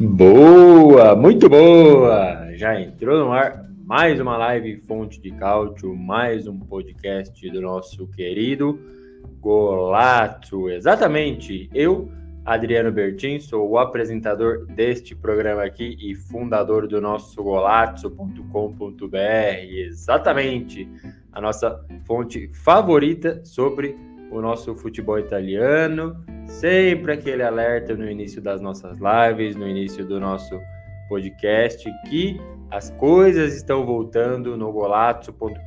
Boa, muito boa! Já entrou no ar mais uma live Fonte de Cálcio, mais um podcast do nosso querido Golato. Exatamente, eu, Adriano Bertin, sou o apresentador deste programa aqui e fundador do nosso golato.com.br. Exatamente, a nossa fonte favorita sobre o nosso futebol italiano. Sempre aquele alerta no início das nossas lives, no início do nosso podcast, que as coisas estão voltando no golazzo.com.br.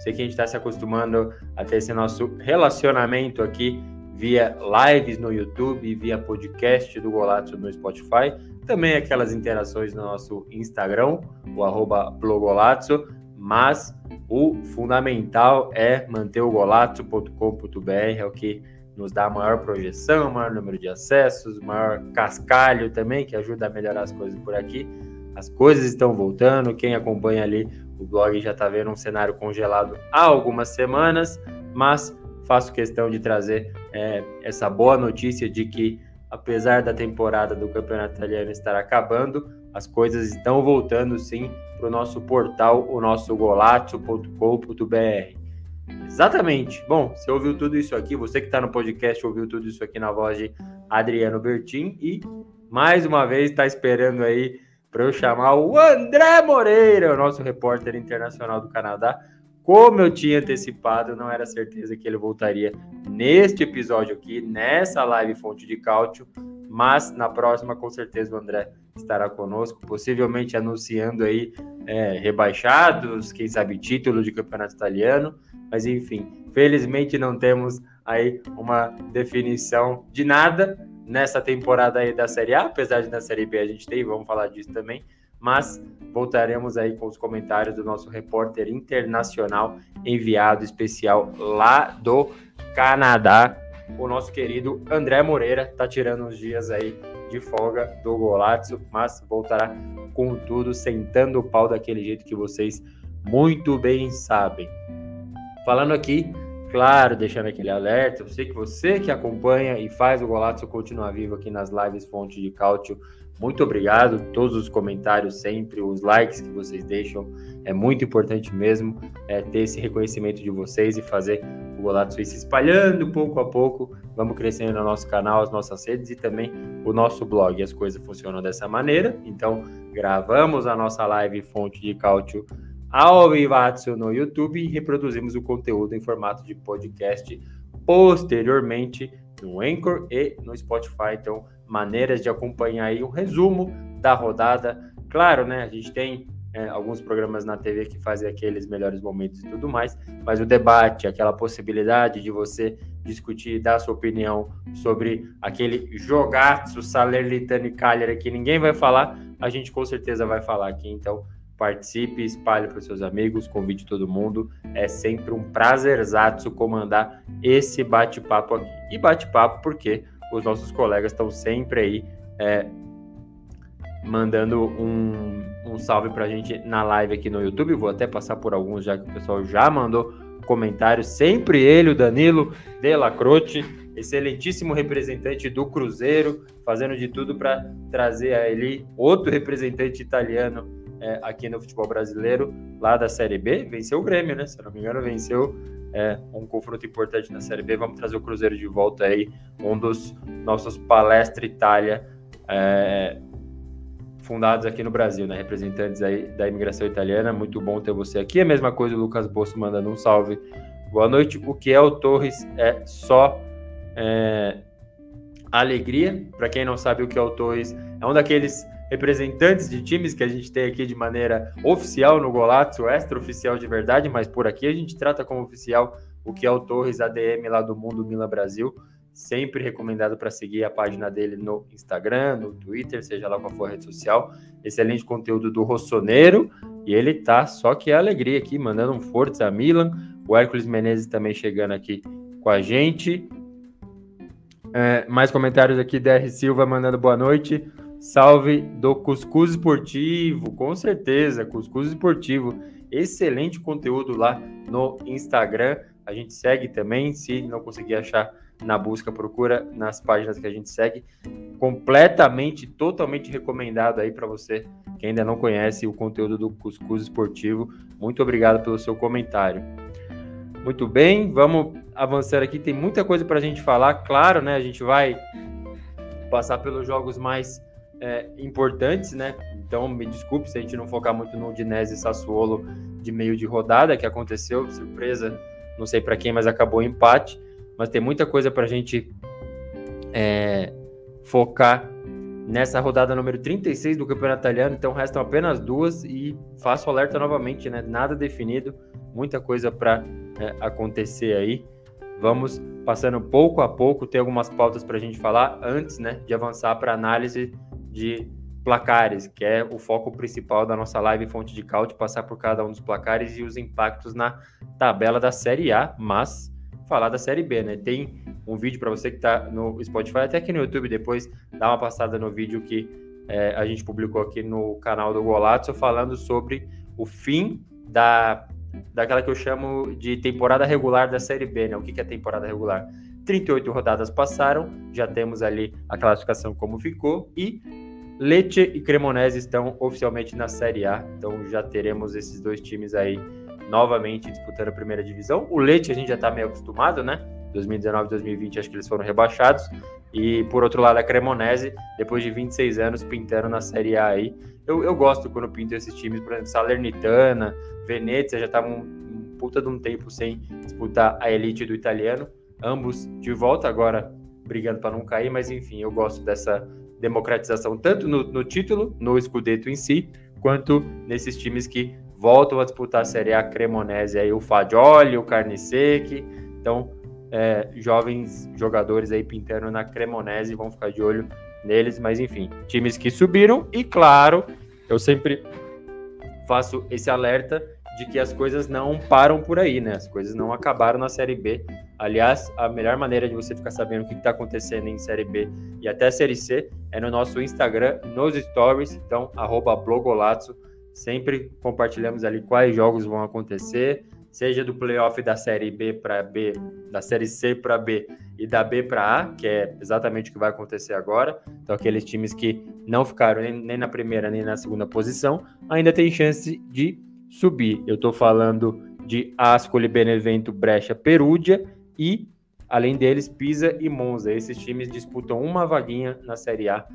Sei que a gente está se acostumando a ter esse nosso relacionamento aqui via lives no YouTube, via podcast do Golazzo no Spotify, também aquelas interações no nosso Instagram, o arroba blogolazzo, mas o fundamental é manter o golazzo.com.br, é o que nos dá maior projeção, maior número de acessos, maior cascalho também, que ajuda a melhorar as coisas por aqui. As coisas estão voltando, quem acompanha ali o blog já está vendo um cenário congelado há algumas semanas, mas faço questão de trazer é, essa boa notícia de que, apesar da temporada do Campeonato Italiano estar acabando, as coisas estão voltando sim para o nosso portal, o nosso golazzo.com.br. Exatamente. Bom, você ouviu tudo isso aqui, você que está no podcast ouviu tudo isso aqui na voz de Adriano Bertin e mais uma vez está esperando aí para eu chamar o André Moreira, o nosso repórter internacional do Canadá. Como eu tinha antecipado, não era certeza que ele voltaria neste episódio aqui, nessa live Fonte de Cálcio, mas na próxima, com certeza, o André estará conosco, possivelmente anunciando aí é, rebaixados, quem sabe título de campeonato italiano, mas enfim, felizmente não temos aí uma definição de nada nessa temporada aí da Série A, apesar de na Série B a gente tem, vamos falar disso também, mas voltaremos aí com os comentários do nosso repórter internacional enviado especial lá do Canadá, o nosso querido André Moreira, tá tirando uns dias aí de folga do Golazzo, mas voltará com tudo, sentando o pau daquele jeito que vocês muito bem sabem. Falando aqui, claro, deixando aquele alerta, eu sei que você que acompanha e faz o Golazzo continuar vivo aqui nas lives Fonte de Cálcio, muito obrigado, todos os comentários sempre, os likes que vocês deixam, é muito importante mesmo é, ter esse reconhecimento de vocês e fazer o Golato se espalhando pouco a pouco. Vamos crescendo no nosso canal, as nossas redes e também o nosso blog. As coisas funcionam dessa maneira. Então, gravamos a nossa live Fonte de Cálcio ao vivaço no YouTube e reproduzimos o conteúdo em formato de podcast posteriormente no Anchor e no Spotify. Então, maneiras de acompanhar aí um resumo da rodada. Claro, né? A gente tem é, alguns programas na TV que fazem aqueles melhores momentos e tudo mais, mas o debate, aquela possibilidade de você discutir, dar sua opinião sobre aquele jogaço Salernitano e Cagliari que ninguém vai falar, a gente com certeza vai falar aqui. Então, participe, espalhe para os seus amigos, convide todo mundo. É sempre um prazerzaço comandar esse bate-papo aqui. E bate-papo porque os nossos colegas estão sempre aí é, mandando um, um salve para a gente na live aqui no YouTube. Vou até passar por alguns já que o pessoal já mandou comentários. Sempre ele, o Danilo Delacroce, excelentíssimo representante do Cruzeiro, fazendo de tudo para trazer a ele outro representante italiano é, aqui no futebol brasileiro, lá da Série B. Venceu o Grêmio, né? Se não me engano, venceu é, um confronto importante na Série B. Vamos trazer o Cruzeiro de volta aí, um dos nossos Palestra Itália é, fundados aqui no Brasil, né? Representantes aí da imigração italiana. Muito bom ter você aqui. A mesma coisa, o Lucas Bosso mandando um salve. Boa noite. O que é o Torres é só é, alegria. Para quem não sabe o que é o Torres, é um daqueles representantes de times que a gente tem aqui de maneira oficial no Golato, extra-oficial de verdade, mas por aqui a gente trata como oficial o que é o Torres ADM lá do Mundo Mila Brasil. Sempre recomendado para seguir a página dele no Instagram, no Twitter, seja lá qual for a rede social. Excelente conteúdo do Rossoneiro. E ele tá só que é alegria aqui, mandando um forte a Milan. O Hércules Menezes também chegando aqui com a gente. É, mais comentários aqui, DR Silva mandando boa noite. Salve do Cuscuz Esportivo, com certeza, Cuscuz Esportivo. Excelente conteúdo lá no Instagram. A gente segue também, se não conseguir achar na busca, procura nas páginas que a gente segue. Completamente, totalmente recomendado aí para você que ainda não conhece o conteúdo do Cuscuz Esportivo. Muito obrigado pelo seu comentário. Muito bem, vamos avançar aqui. Tem muita coisa para a gente falar. Claro, né? A gente vai passar pelos jogos mais é, importantes, né? Então, me desculpe se a gente não focar muito no Udinese e Sassuolo de meio de rodada que aconteceu, surpresa, não sei para quem, mas acabou empate. Mas tem muita coisa para a gente é, focar nessa rodada número 36 do Campeonato Italiano. Então, restam apenas duas e faço alerta novamente, né? Nada definido, muita coisa para é, acontecer aí. Vamos passando pouco a pouco, tem algumas pautas para a gente falar antes, né, de avançar para análise de placares, que é o foco principal da nossa live Fonte de Caute, passar por cada um dos placares e os impactos na tabela da Série A, mas falar da Série B, né? Tem um vídeo para você que está no Spotify, até aqui no YouTube, depois dá uma passada no vídeo que é, a gente publicou aqui no canal do Golazzo, falando sobre o fim da, daquela que eu chamo de temporada regular da Série B, né? O que, que é temporada regular? 38 rodadas passaram, já temos ali a classificação como ficou e Lecce e Cremonese estão oficialmente na Série A, então já teremos esses dois times aí novamente disputando a primeira divisão. O Lecce a gente já está meio acostumado, né? 2019 2020 acho que eles foram rebaixados. E por outro lado, a Cremonese, depois de 26 anos, pintando na Série A aí. Eu, eu gosto quando pinto esses times, por exemplo, Salernitana, Venezia já estavam um puta de um tempo sem disputar a elite do italiano. Ambos de volta agora brigando para não cair, mas enfim, eu gosto dessa democratização, tanto no, no título, no Scudetto em si, quanto nesses times que voltam a disputar a Série A Cremonese, aí o Fagioli, o Carniseque, então é, jovens jogadores aí pintando na Cremonese, vão ficar de olho neles, mas enfim, times que subiram e claro, eu sempre faço esse alerta de que as coisas não param por aí, né? As coisas não acabaram na Série B. Aliás, a melhor maneira de você ficar sabendo o que está acontecendo em Série B e até Série C é no nosso Instagram, nos stories, então, arroba blogolazzo. Sempre compartilhamos ali quais jogos vão acontecer, seja do playoff da Série B para B, da Série C para B e da B para A, que é exatamente o que vai acontecer agora. Então, aqueles times que não ficaram nem, nem na primeira nem na segunda posição, ainda tem chance de subir. Eu estou falando de Ascoli, Benevento, Brecha, Perúdia e, além deles, Pisa e Monza. Esses times disputam uma vaguinha na Série A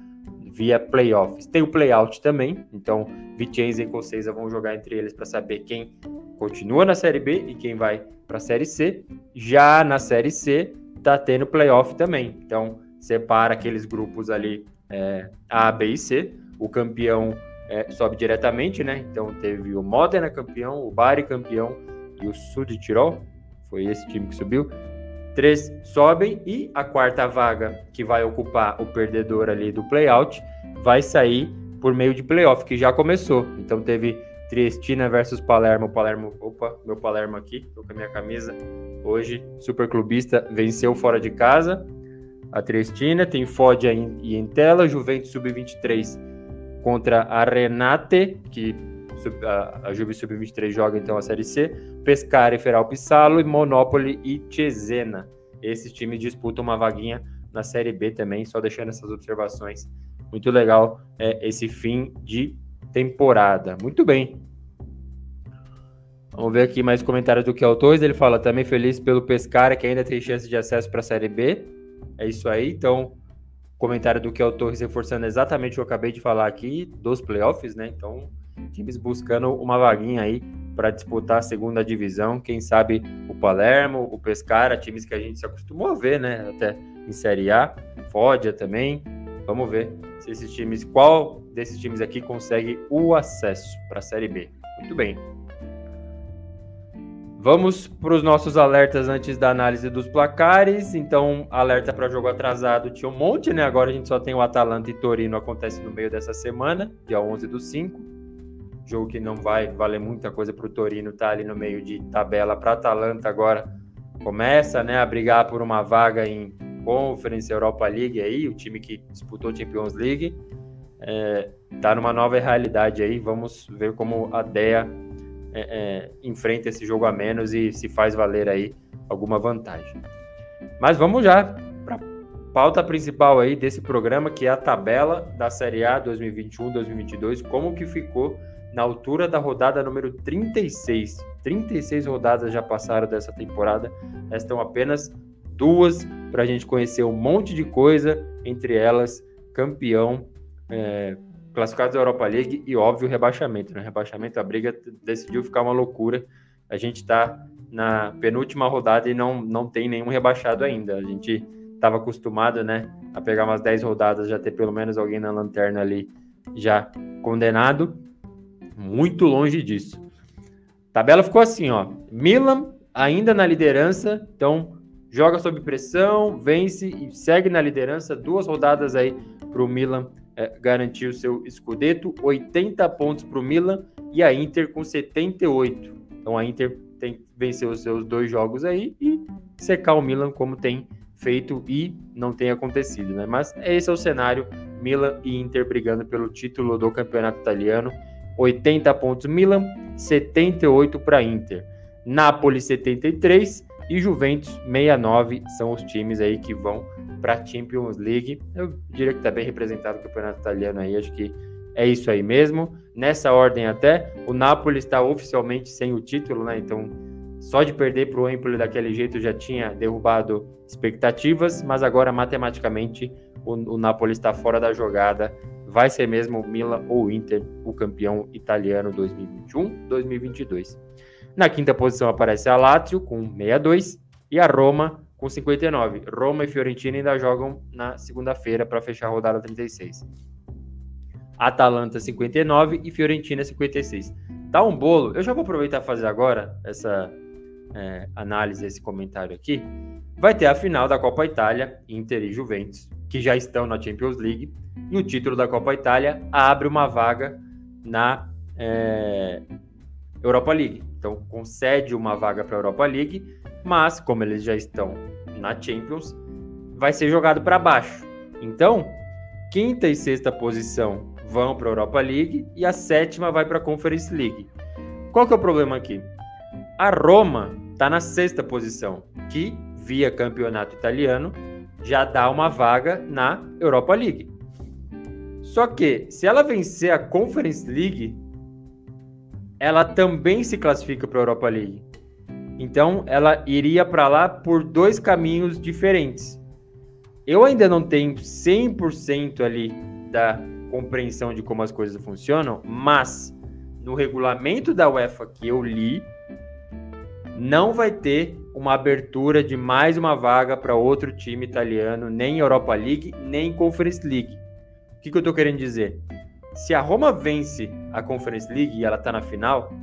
via playoffs. Tem o playout também, então Vicenza e Conceiza vão jogar entre eles para saber quem continua na Série B e quem vai para a Série C. Já na Série C tá tendo playoff também, então separa aqueles grupos ali é, A, B e C. O campeão é, sobe diretamente, né? Então teve o Modena campeão, o Bari campeão e o Sud Tirol, foi esse time que subiu. Três sobem e a quarta vaga, que vai ocupar o perdedor ali do playout, vai sair por meio de playoff, que já começou. Então teve Triestina versus Palermo. Palermo, opa, meu Palermo aqui, tô com a minha camisa. Hoje, super clubista, venceu fora de casa. A Triestina tem Foggia e Entela, Juventus Sub-23 contra a Renate, que a, Juve Sub-23 joga então a Série C, Pescara e Feral Pissalo, e Monopoli e Cesena. Esses times disputam uma vaguinha na Série B também, só deixando essas observações. Muito legal é, esse fim de temporada. Muito bem. Vamos ver aqui mais comentários do autores. Ele fala também feliz pelo Pescara, que ainda tem chance de acesso para a Série B. É isso aí. Então, comentário do eu estou reforçando exatamente o que eu acabei de falar aqui dos playoffs, né? Então, times buscando uma vaguinha aí para disputar a segunda divisão, quem sabe o Palermo, o Pescara, times que a gente se acostumou a ver, né? Até em Série A, Foggia também. Vamos ver se esses times, qual desses times aqui consegue o acesso para a Série B. Muito bem. Vamos para os nossos alertas antes da análise dos placares. Então, alerta para jogo atrasado tinha um monte, né? Agora a gente só tem o Atalanta e Torino acontece no meio dessa semana, dia 11 do 5. Jogo que não vai valer muita coisa para o Torino, tá ali no meio de tabela para Atalanta agora. Começa, né, a brigar por uma vaga em Conference Europa League aí, o time que disputou Champions League. É, tá numa nova realidade aí. Vamos ver como a DEA é, é, enfrenta esse jogo a menos e se faz valer aí alguma vantagem. Mas vamos já para pauta principal aí desse programa, que é a tabela da Série A 2021-2022, como que ficou na altura da rodada número 36. 36 rodadas já passaram dessa temporada, restam apenas duas para a gente conhecer um monte de coisa, entre elas campeão, é, classificados da Europa League e, óbvio, rebaixamento. Né? Rebaixamento, a briga decidiu ficar uma loucura. A gente está na penúltima rodada e não, não tem nenhum rebaixado ainda. A gente estava acostumado né, a pegar umas 10 rodadas, já ter pelo menos alguém na lanterna ali já condenado. Muito longe disso. A tabela ficou assim, ó. Milan ainda na liderança, então joga sob pressão, vence e segue na liderança. Duas rodadas aí para o Milan é, garantir o seu escudeto, 80 pontos para o Milan e a Inter com 78. Então a Inter tem que vencer os seus dois jogos aí e secar o Milan como tem feito e não tem acontecido, né? Mas esse é o cenário, Milan e Inter brigando pelo título do campeonato italiano. 80 pontos Milan, 78 para Inter. Napoli 73 e Juventus 69 são os times aí que vão para a Champions League. Eu diria que está bem representado o campeonato italiano aí, acho que é isso aí mesmo. Nessa ordem até, o Napoli está oficialmente sem o título, né? Então, só de perder para o Empoli daquele jeito já tinha derrubado expectativas, mas agora matematicamente o, o Napoli está fora da jogada. Vai ser mesmo o Milan ou o Inter o campeão italiano 2021-2022. Na quinta posição aparece a Lazio com 62 e a Roma com 59. Roma e Fiorentina ainda jogam na segunda-feira para fechar a rodada 36. Atalanta 59 e Fiorentina 56. Tá um bolo. Eu já vou aproveitar e fazer agora essa é, análise, esse comentário aqui. Vai ter a final da Copa Itália, Inter e Juventus, que já estão na Champions League. E o título da Copa Itália abre uma vaga na é, Europa League. Então, concede uma vaga para a Europa League mas como eles já estão na Champions, vai ser jogado para baixo. Então, quinta e sexta posição vão para a Europa League e a sétima vai para a Conference League. Qual que é o problema aqui? A Roma está na sexta posição, que via campeonato italiano já dá uma vaga na Europa League. Só que se ela vencer a Conference League, ela também se classifica para a Europa League. Então, ela iria para lá por dois caminhos diferentes. Eu ainda não tenho 100% ali da compreensão de como as coisas funcionam, mas no regulamento da UEFA que eu li, não vai ter uma abertura de mais uma vaga para outro time italiano, nem Europa League, nem Conference League. O que, que eu estou querendo dizer? Se a Roma vence a Conference League e ela está na final,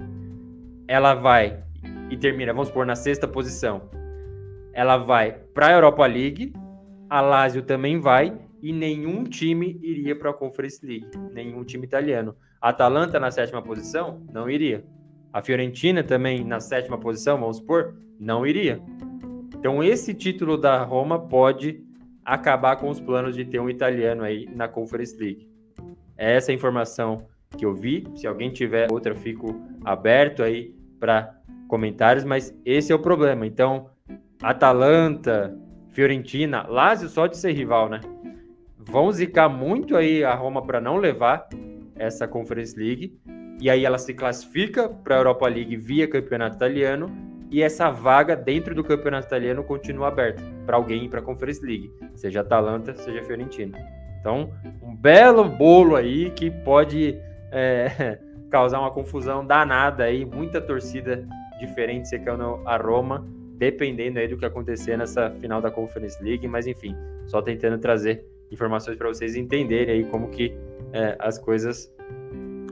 ela vai e termina, vamos supor, na sexta posição, ela vai para a Europa League, a Lazio também vai e nenhum time iria para a Conference League, nenhum time italiano. A Atalanta na sétima posição não iria. A Fiorentina também na sétima posição, vamos supor, não iria. Então esse título da Roma pode acabar com os planos de ter um italiano aí na Conference League. É essa informação que eu vi. Se alguém tiver outra, fico aberto aí para comentários, mas esse é o problema. Então, Atalanta, Fiorentina, Lazio só de ser rival, né? Vão zicar muito aí a Roma para não levar essa Conference League. E aí ela se classifica para a Europa League via campeonato italiano. E essa vaga dentro do campeonato italiano continua aberta para alguém ir para a Conference League, seja Atalanta, seja Fiorentina. Então, um belo bolo aí que pode é, causar uma confusão danada aí, muita torcida diferente secando a Roma, dependendo aí do que acontecer nessa final da Conference League, mas enfim, só tentando trazer informações para vocês entenderem aí como que é, as coisas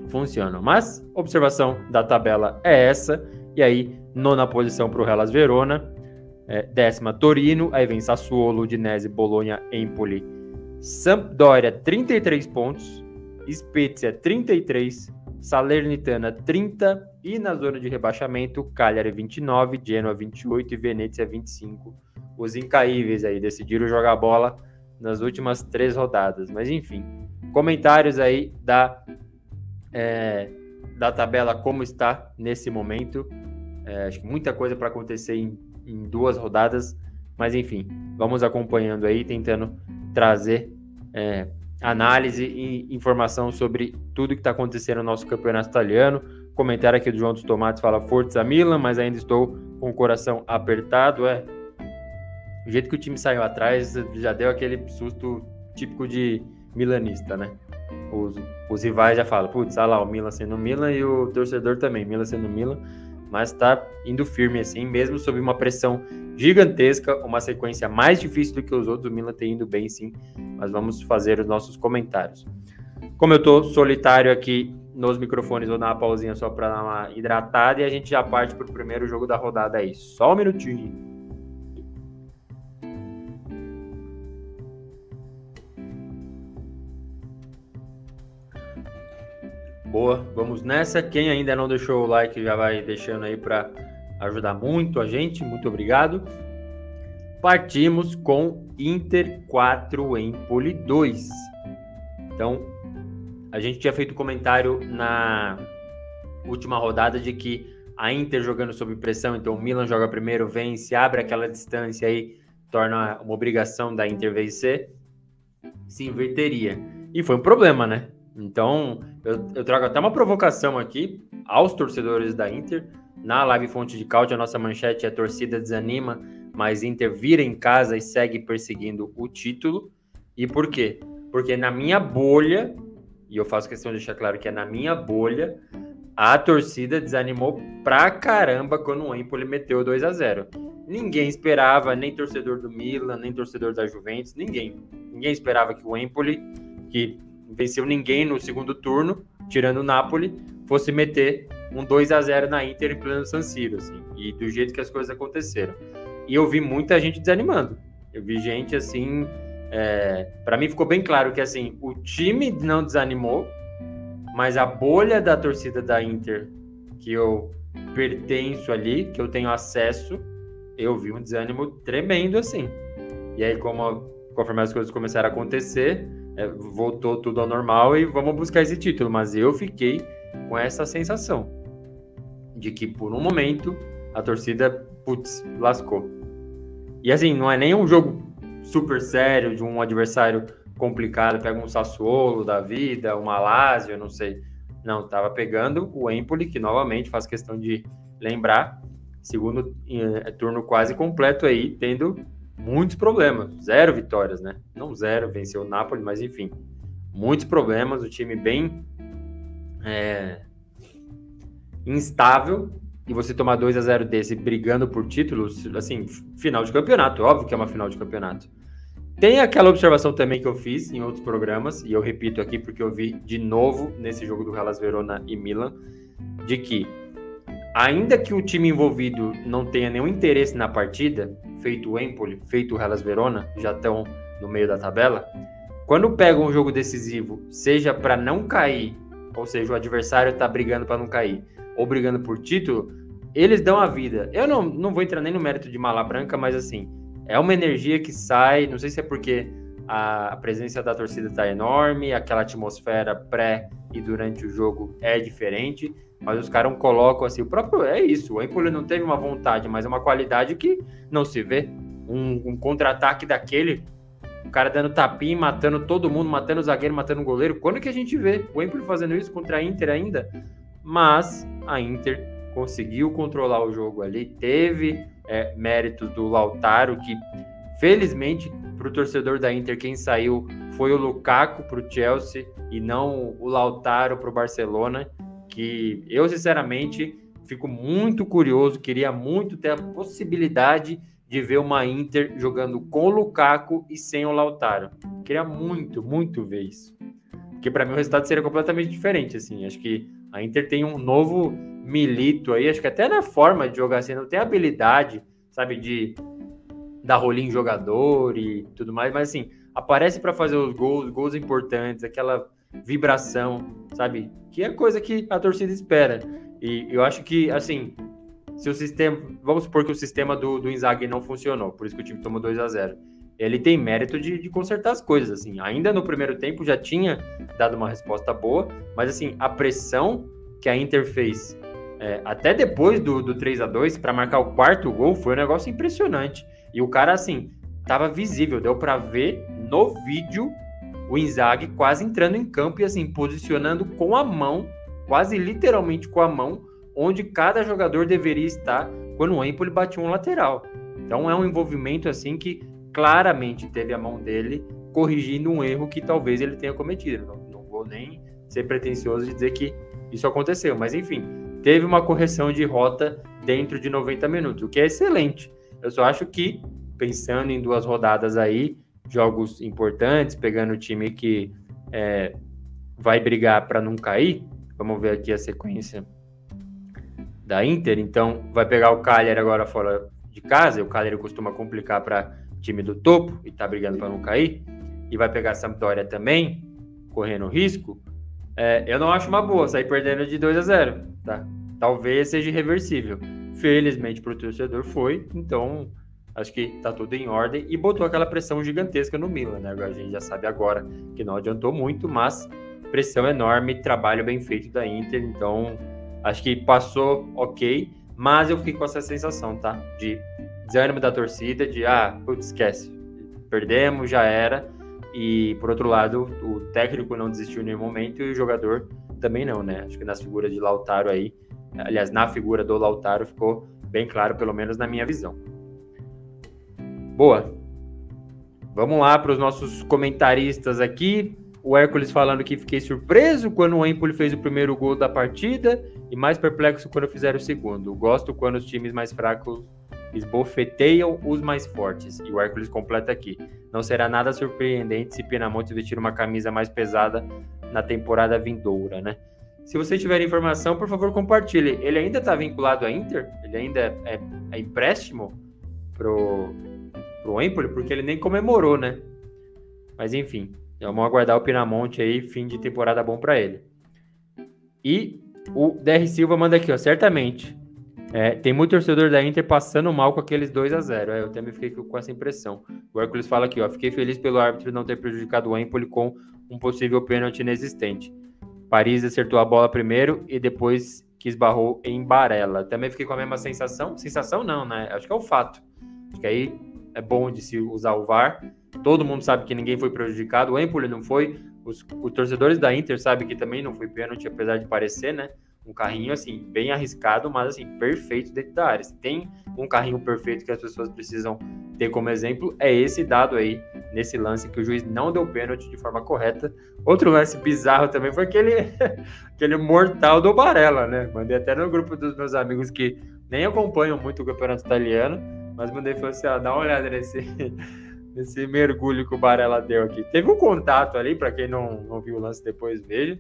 funcionam. Mas observação da tabela é essa. E aí, nona posição para o Hellas Verona, é, décima Torino, aí vem Sassuolo, Udinese, Bologna, Empoli, Sampdoria 33 pontos, Spezia 33, Salernitana 30 e na zona de rebaixamento Cagliari 29, Genoa 28 e Venezia 25. Os incaíveis aí decidiram jogar bola nas últimas três rodadas. Mas enfim, comentários aí da é, da tabela como está nesse momento. É, acho que muita coisa para acontecer em, em duas rodadas, mas enfim, vamos acompanhando aí, tentando trazer é, análise e informação sobre tudo que está acontecendo no nosso campeonato italiano. Comentário aqui do João dos Tomates fala Forza Milan, mas ainda estou com o coração apertado. É, o jeito que o time saiu atrás já deu aquele susto típico de milanista, né? Os, os rivais já falam, putz, olha lá, o Milan sendo Milan e o torcedor também, Milan sendo Milan, mas tá indo firme assim, mesmo sob uma pressão gigantesca, uma sequência mais difícil do que os outros, o Milan tem indo bem sim, mas vamos fazer os nossos comentários. Como eu tô solitário aqui nos microfones, vou dar uma pausinha só para dar uma hidratada e a gente já parte pro primeiro jogo da rodada aí. Só um minutinho. Boa, vamos nessa. Quem ainda não deixou o like já vai deixando aí para ajudar muito a gente. Muito obrigado. Partimos com Inter 4 em Poli 2. Então, a gente tinha feito comentário na última rodada de que a Inter jogando sob pressão, então o Milan joga primeiro, vence, abre aquela distância aí, torna uma obrigação da Inter vencer, se inverteria. E foi um problema, né? Então, eu, eu, trago até uma provocação aqui aos torcedores da Inter. Na live Fonte de Cáudio, a nossa manchete é torcida desanima, mas Inter vira em casa e segue perseguindo o título. E por quê? Porque na minha bolha, e eu faço questão de deixar claro que é na minha bolha, a torcida desanimou pra caramba quando o Empoli meteu 2 a 0 Ninguém esperava, nem torcedor do Milan, nem torcedor da Juventus, ninguém. Ninguém esperava que o Empoli, que venceu ninguém no segundo turno, tirando o Napoli, fosse meter um 2 a 0 na Inter em pleno San Siro, assim, e do jeito que as coisas aconteceram. E eu vi muita gente desanimando. Eu vi gente assim, é, para mim ficou bem claro que assim, o time não desanimou, mas a bolha da torcida da Inter que eu pertenço ali, que eu tenho acesso, eu vi um desânimo tremendo assim. E aí como conforme as coisas começaram a acontecer, é, voltou tudo ao normal e vamos buscar esse título. Mas eu fiquei com essa sensação de que por um momento a torcida, putz, lascou. E assim, não é nem um jogo super sério de um adversário complicado, pega um Sassuolo da vida, uma Lazio, não sei. Não, tava pegando o Empoli, que novamente faz questão de lembrar, segundo eh, turno quase completo aí, tendo muitos problemas, zero vitórias, né? Não zero, venceu o Napoli, mas enfim, muitos problemas, o time bem é, instável e você tomar 2 a 0 desse brigando por títulos, assim, final de campeonato, óbvio que é uma final de campeonato. Tem aquela observação também que eu fiz em outros programas, e eu repito aqui porque eu vi de novo nesse jogo do Hellas Verona e Milan, de que ainda que o time envolvido não tenha nenhum interesse na partida, feito o Empoli, feito o Hellas Verona, já estão no meio da tabela, quando pegam um jogo decisivo, seja para não cair, ou seja, o adversário está brigando para não cair, ou brigando por título, eles dão a vida. Eu não, não vou entrar nem no mérito de mala branca, mas assim, é uma energia que sai, não sei se é porque a presença da torcida está enorme, aquela atmosfera pré e durante o jogo é diferente, mas os caras colocam assim, o próprio é isso, o Empoli não teve uma vontade, mas é uma qualidade que não se vê. Um, um contra-ataque daquele, o cara dando tapinha, matando todo mundo, matando o zagueiro, matando o goleiro. Quando que a gente vê o Empoli fazendo isso contra a Inter ainda? Mas a Inter conseguiu controlar o jogo ali, teve é, méritos do Lautaro, que felizmente para o torcedor da Inter, quem saiu foi o Lukaku para o Chelsea e não o Lautaro para o Barcelona que eu, sinceramente, fico muito curioso, queria muito ter a possibilidade de ver uma Inter jogando com o Lukaku e sem o Lautaro. Queria muito, muito ver isso. Porque para mim o resultado seria completamente diferente, assim. Acho que a Inter tem um novo milito aí, acho que até na forma de jogar assim, não tem habilidade, sabe, de dar rolinho em jogador e tudo mais, mas assim, aparece para fazer os gols, gols importantes, aquela vibração, sabe? Que é coisa que a torcida espera. E eu acho que, assim, se o sistema. Vamos supor que o sistema do, do Inzaghi não funcionou, por isso que o time tomou 2 a 0 Ele tem mérito de, de consertar as coisas, assim. Ainda no primeiro tempo já tinha dado uma resposta boa, mas, assim, a pressão que a Inter fez é, até depois do, do 3 a 2 para marcar o quarto gol foi um negócio impressionante. E o cara, assim, tava visível, deu para ver no vídeo o Inzaghi quase entrando em campo e, assim, posicionando com a mão, quase literalmente com a mão, onde cada jogador deveria estar quando o Empoli batia um lateral. Então é um envolvimento assim que claramente teve a mão dele corrigindo um erro que talvez ele tenha cometido. Não, não vou nem ser pretensioso de dizer que isso aconteceu, mas enfim, teve uma correção de rota dentro de 90 minutos, o que é excelente. Eu só acho que, pensando em duas rodadas aí, jogos importantes, pegando o time que é, vai brigar para não cair, vamos ver aqui a sequência da Inter, então vai pegar o Cagliari agora fora de casa, o Cagliari costuma complicar para time do topo e tá brigando para não cair, e vai pegar a Sampdoria também, correndo risco, é, eu não acho uma boa sair perdendo de 2 a 0, tá? Talvez seja irreversível. Felizmente para o torcedor foi, então acho que tá tudo em ordem e botou aquela pressão gigantesca no Milan, né? A gente já sabe agora que não adiantou muito, mas pressão enorme, trabalho bem feito da Inter, então Acho que passou ok, mas eu fiquei com essa sensação, tá? De desânimo da torcida, de ah, putz, esquece, perdemos, já era. E por outro lado, o técnico não desistiu em nenhum momento e o jogador também não, né? Acho que nas figuras de Lautaro aí, aliás, na figura do Lautaro ficou bem claro, pelo menos na minha visão. Boa. Vamos lá para os nossos comentaristas aqui. O Hércules falando que fiquei surpreso quando o Empoli fez o primeiro gol da partida e mais perplexo quando fizeram o segundo. Gosto quando os times mais fracos esbofeteiam os mais fortes. E o Hércules completa aqui. Não será nada surpreendente se Pinamonte vestir uma camisa mais pesada na temporada vindoura, né? Se você tiver informação, por favor, compartilhe. Ele ainda está vinculado à Inter? Ele ainda é, é empréstimo pro, pro Empoli? Porque ele nem comemorou, né? Mas enfim, vamos aguardar o Pinamonte aí, fim de temporada bom para ele. E o DR Silva manda aqui, ó, certamente. É, tem muito torcedor da Inter passando mal com aqueles 2 a 0 é, Eu também fiquei com essa impressão. O Hércules fala aqui, ó. Fiquei feliz pelo árbitro não ter prejudicado o Empoli com um possível pênalti inexistente. Paris acertou a bola primeiro e depois que esbarrou em Barella. Também fiquei com a mesma sensação. Sensação não, né? Acho que é o fato. Acho que aí é bom de se usar o VAR. Todo mundo sabe que ninguém foi prejudicado. O Empoli não foi. Os, os torcedores da Inter sabem que também não foi pênalti, apesar de parecer, né? Um carrinho, assim, bem arriscado, mas, assim, perfeito dentro da área. Se tem um carrinho perfeito que as pessoas precisam ter como exemplo, é esse dado aí, nesse lance que o juiz não deu pênalti de forma correta. Outro lance bizarro também foi aquele, aquele mortal do Barella, né? Mandei até no grupo dos meus amigos que nem acompanham muito o campeonato italiano, mas mandei falou assim: ó, dá uma olhada nesse esse mergulho que o Barella deu aqui. Teve um contato ali, para quem não, não viu o lance depois, veja.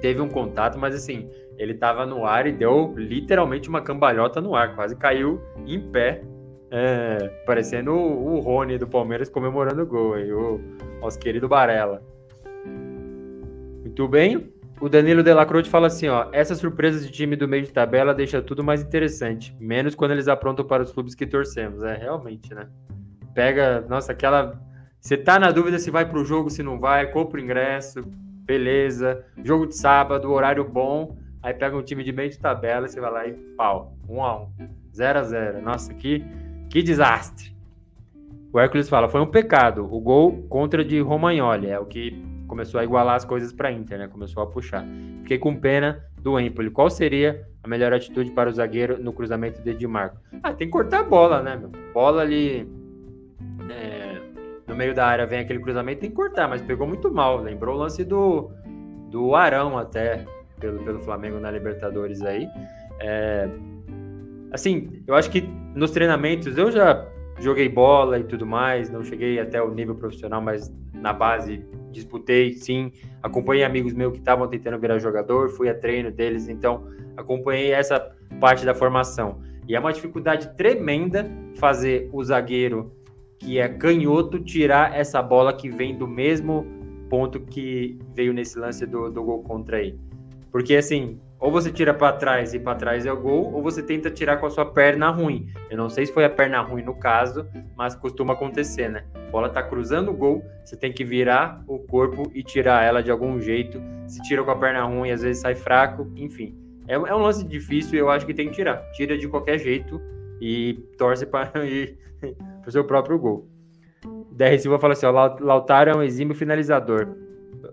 Teve um contato, mas assim, ele tava no ar e deu literalmente uma cambalhota no ar, quase caiu em pé, é, parecendo o, o Rony do Palmeiras comemorando o gol, aí, o nosso querido Barella. Muito bem. O Danilo Delacroce fala assim, ó, essas surpresas de time do meio de tabela deixa tudo mais interessante, menos quando eles aprontam para os clubes que torcemos. É, realmente, né? Pega, nossa, aquela. Você tá na dúvida se vai pro jogo, se não vai, compra o ingresso, beleza. Jogo de sábado, horário bom. Aí pega um time de meio de tabela, você vai lá e pau. 1 um a 1 um, 0 a 0 Nossa, que, que desastre. O Hércules fala: foi um pecado. O gol contra de Romagnoli é o que começou a igualar as coisas para Inter, né? Começou a puxar. Fiquei com pena do Empoli. Qual seria a melhor atitude para o zagueiro no cruzamento de Edmarco? Ah, tem que cortar a bola, né, meu? Bola ali é, no meio da área vem aquele cruzamento, tem que cortar, mas pegou muito mal. Lembrou o lance do, do Arão até pelo, pelo Flamengo na Libertadores aí. É, assim, eu acho que nos treinamentos eu já joguei bola e tudo mais, não cheguei até o nível profissional, mas na base disputei, sim. Acompanhei amigos meus que estavam tentando virar jogador, fui a treino deles, então acompanhei essa parte da formação. E é uma dificuldade tremenda fazer o zagueiro que é canhoto tirar essa bola que vem do mesmo ponto que veio nesse lance do, do gol contra aí. Porque assim, ou você tira para trás e para trás é o gol, ou você tenta tirar com a sua perna ruim. Eu não sei se foi a perna ruim no caso, mas costuma acontecer, né? A bola tá cruzando o gol, você tem que virar o corpo e tirar ela de algum jeito. Se tira com a perna ruim, às vezes sai fraco, enfim. É, é um lance difícil e eu acho que tem que tirar. Tira de qualquer jeito e torce para o seu próprio gol. DR Silva fala assim: ó, Lautaro é um exímio finalizador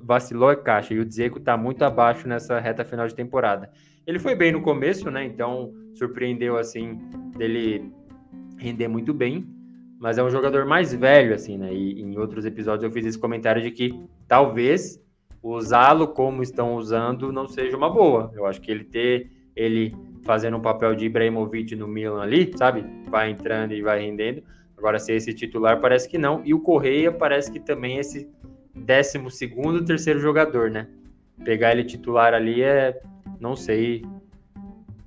vacilou é caixa e o Dzeko está muito abaixo nessa reta final de temporada. Ele foi bem no começo, né? Então surpreendeu assim dele render muito bem, mas é um jogador mais velho assim, né? E em outros episódios eu fiz esse comentário de que talvez usá-lo como estão usando não seja uma boa. Eu acho que ele ter ele fazendo um papel de Ibrahimovic no Milan ali, sabe? Vai entrando e vai rendendo. Agora, ser esse titular parece que não. E o Correia parece que também esse décimo segundo, terceiro jogador, né? Pegar ele titular ali é, não sei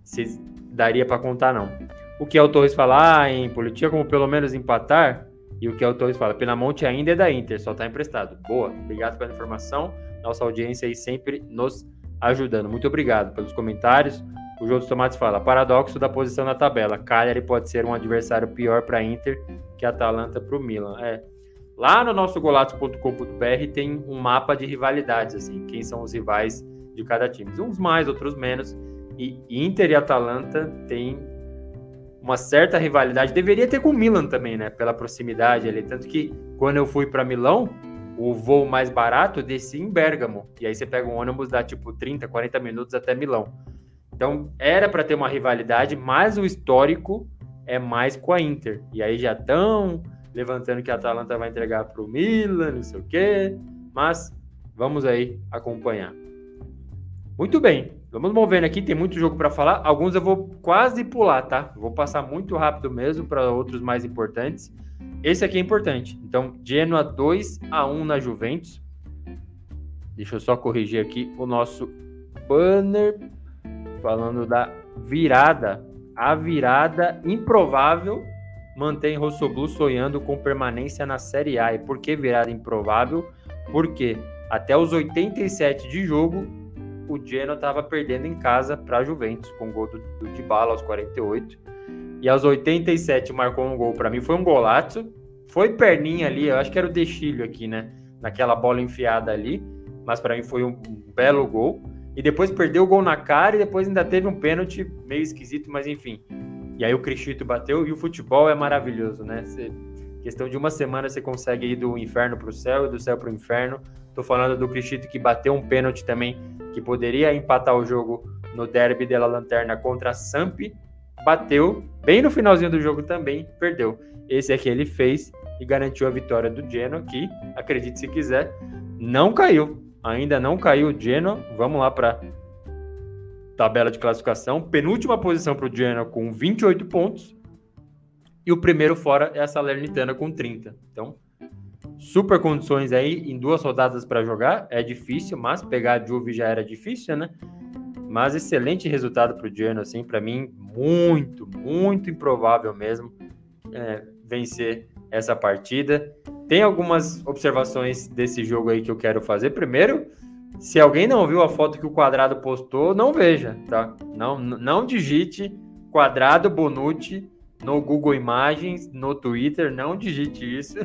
se daria para contar não. O que é o Torres fala ah, em política como pelo menos empatar e o que é o Torres fala, Penamonte ainda é da Inter, só tá emprestado. Boa, obrigado pela informação. Nossa audiência aí sempre nos ajudando. Muito obrigado pelos comentários. O João dos Tomates fala: paradoxo da posição na tabela. Cagliari pode ser um adversário pior para Inter que a Atalanta para o Milan. É, Lá no nosso golatos.com.br tem um mapa de rivalidades, assim, quem são os rivais de cada time. Uns mais, outros menos. E Inter e Atalanta tem uma certa rivalidade. Deveria ter com o Milan também, né? Pela proximidade ali. Tanto que quando eu fui para Milão, o voo mais barato desci em Bergamo. E aí você pega um ônibus, dá tipo 30, 40 minutos até Milão. Então era para ter uma rivalidade, mas o histórico é mais com a Inter. E aí já tão levantando que a Atalanta vai entregar para o Milan, não sei o quê, mas vamos aí acompanhar. Muito bem, vamos movendo aqui, tem muito jogo para falar. Alguns eu vou quase pular, tá? Vou passar muito rápido mesmo para outros mais importantes. Esse aqui é importante. Então, Genoa 2 a 1 na Juventus. Deixa eu só corrigir aqui o nosso banner falando da virada, a virada improvável mantém Rossoblu sonhando com permanência na Série A. E por que virada improvável? Porque até os 87 de jogo, o Genoa estava perdendo em casa para a Juventus, com o gol do, do Dybala aos 48. E aos 87 marcou um gol. Para mim foi um golaço. Foi perninha ali, eu acho que era o Dechilho aqui, né? Naquela bola enfiada ali. Mas para mim foi um belo gol. E depois perdeu o gol na cara e depois ainda teve um pênalti meio esquisito, mas enfim. E aí o Crichito bateu e o futebol é maravilhoso, né? Você, questão de uma semana você consegue ir do inferno para o céu e do céu para o inferno. Tô falando do Crichito que bateu um pênalti também, que poderia empatar o jogo no derby della Lanterna contra a Samp. Bateu, bem no finalzinho do jogo também, perdeu. Esse aqui ele fez e garantiu a vitória do Genoa, que, acredite se quiser, não caiu. Ainda não caiu o Genoa. Vamos lá para tabela de classificação. Penúltima posição para o Genoa com 28 pontos. E o primeiro fora é a Salernitana com 30. Então, super condições aí em duas rodadas para jogar. É difícil, mas pegar a Juve já era difícil, né? Mas excelente resultado para o Genoa, assim, para mim, muito, muito improvável mesmo é, vencer essa partida. Tem algumas observações desse jogo aí que eu quero fazer. Primeiro, se alguém não viu a foto que o Quadrado postou, não veja, tá? Não, não digite Quadrado Bonucci no Google Imagens, no Twitter, não digite isso.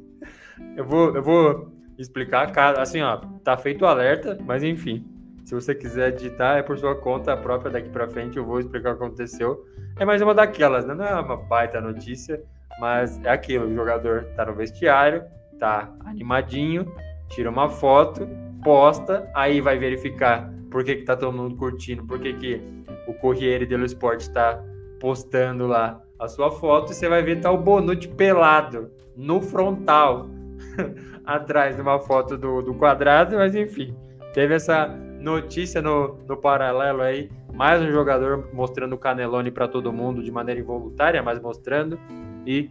eu vou, eu vou explicar, assim, ó, tá feito o alerta, mas enfim, se você quiser digitar, é por sua conta própria daqui para frente, eu vou explicar o que aconteceu. É mais uma daquelas, né? Não é uma baita notícia, mas é aquilo, o jogador tá no vestiário, tá animadinho, tira uma foto, posta, aí vai verificar por que, que tá todo mundo curtindo, por que, que o Corriere dello Sport está postando lá a sua foto, e você vai ver tá o Bonucci pelado no frontal, atrás de uma foto do, do quadrado, mas enfim, teve essa notícia no, no paralelo aí, mais um jogador mostrando o Canelone para todo mundo de maneira involuntária, mas mostrando, e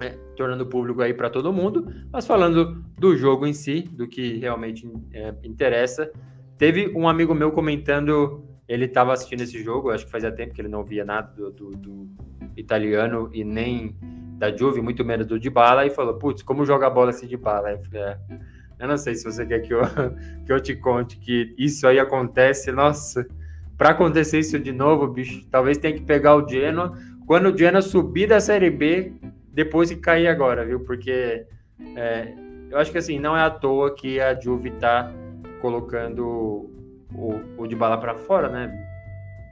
é, tornando público aí para todo mundo, mas falando do jogo em si, do que realmente é, interessa. Teve um amigo meu comentando, ele estava assistindo esse jogo, acho que fazia tempo que ele não via nada do, do, do italiano e nem da Juve, muito menos do Dybala, e falou, putz, como joga a bola esse Dybala? Eu falei, é, eu não sei se você quer que eu, que eu te conte que isso aí acontece, nossa, para acontecer isso de novo, bicho, talvez tenha que pegar o Genoa, quando o Genoa subir da Série B, depois que cair agora, viu? Porque é, eu acho que assim, não é à toa que a Juve tá colocando o, o Dybala para fora, né?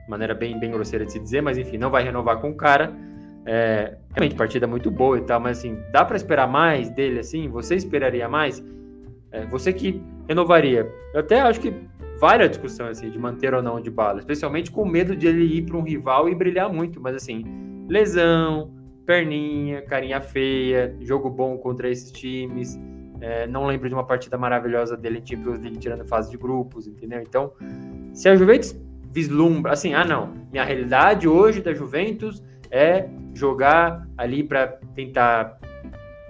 Maneira bem, bem grosseira de se dizer, mas enfim, não vai renovar com o cara. É, realmente, partida muito boa e tal, mas assim, dá para esperar mais dele assim? Você esperaria mais? É, você que renovaria? Eu até acho que vale a discussão assim, de manter ou não o Dybala, especialmente com medo de ele ir para um rival e brilhar muito, mas assim, lesão, perninha, carinha feia, jogo bom contra esses times. É, não lembro de uma partida maravilhosa dele em Champions League tirando fase de grupos, entendeu? Então, se a Juventus vislumbra, assim, ah não, minha realidade hoje da Juventus é jogar ali para tentar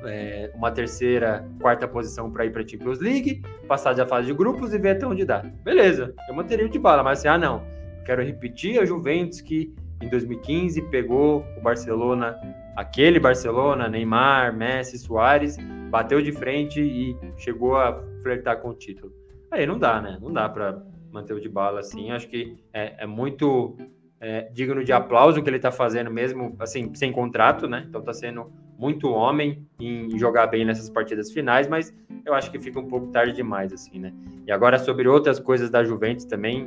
é, uma terceira, quarta posição para ir para Champions League, passar da fase de grupos e ver até onde dá. Beleza, eu manteria o de bala, mas assim, ah não, quero repetir a Juventus que em 2015 pegou o Barcelona, aquele Barcelona, Neymar, Messi, Soares, bateu de frente e chegou a flertar com o título. Aí não dá, né? Não dá para manter o de bala assim. Acho que é, é muito é, digno de aplauso o que ele está fazendo mesmo, assim, sem contrato, né? Então está sendo muito homem em jogar bem nessas partidas finais, mas eu acho que fica um pouco tarde demais, assim, né? E agora sobre outras coisas da Juventus também,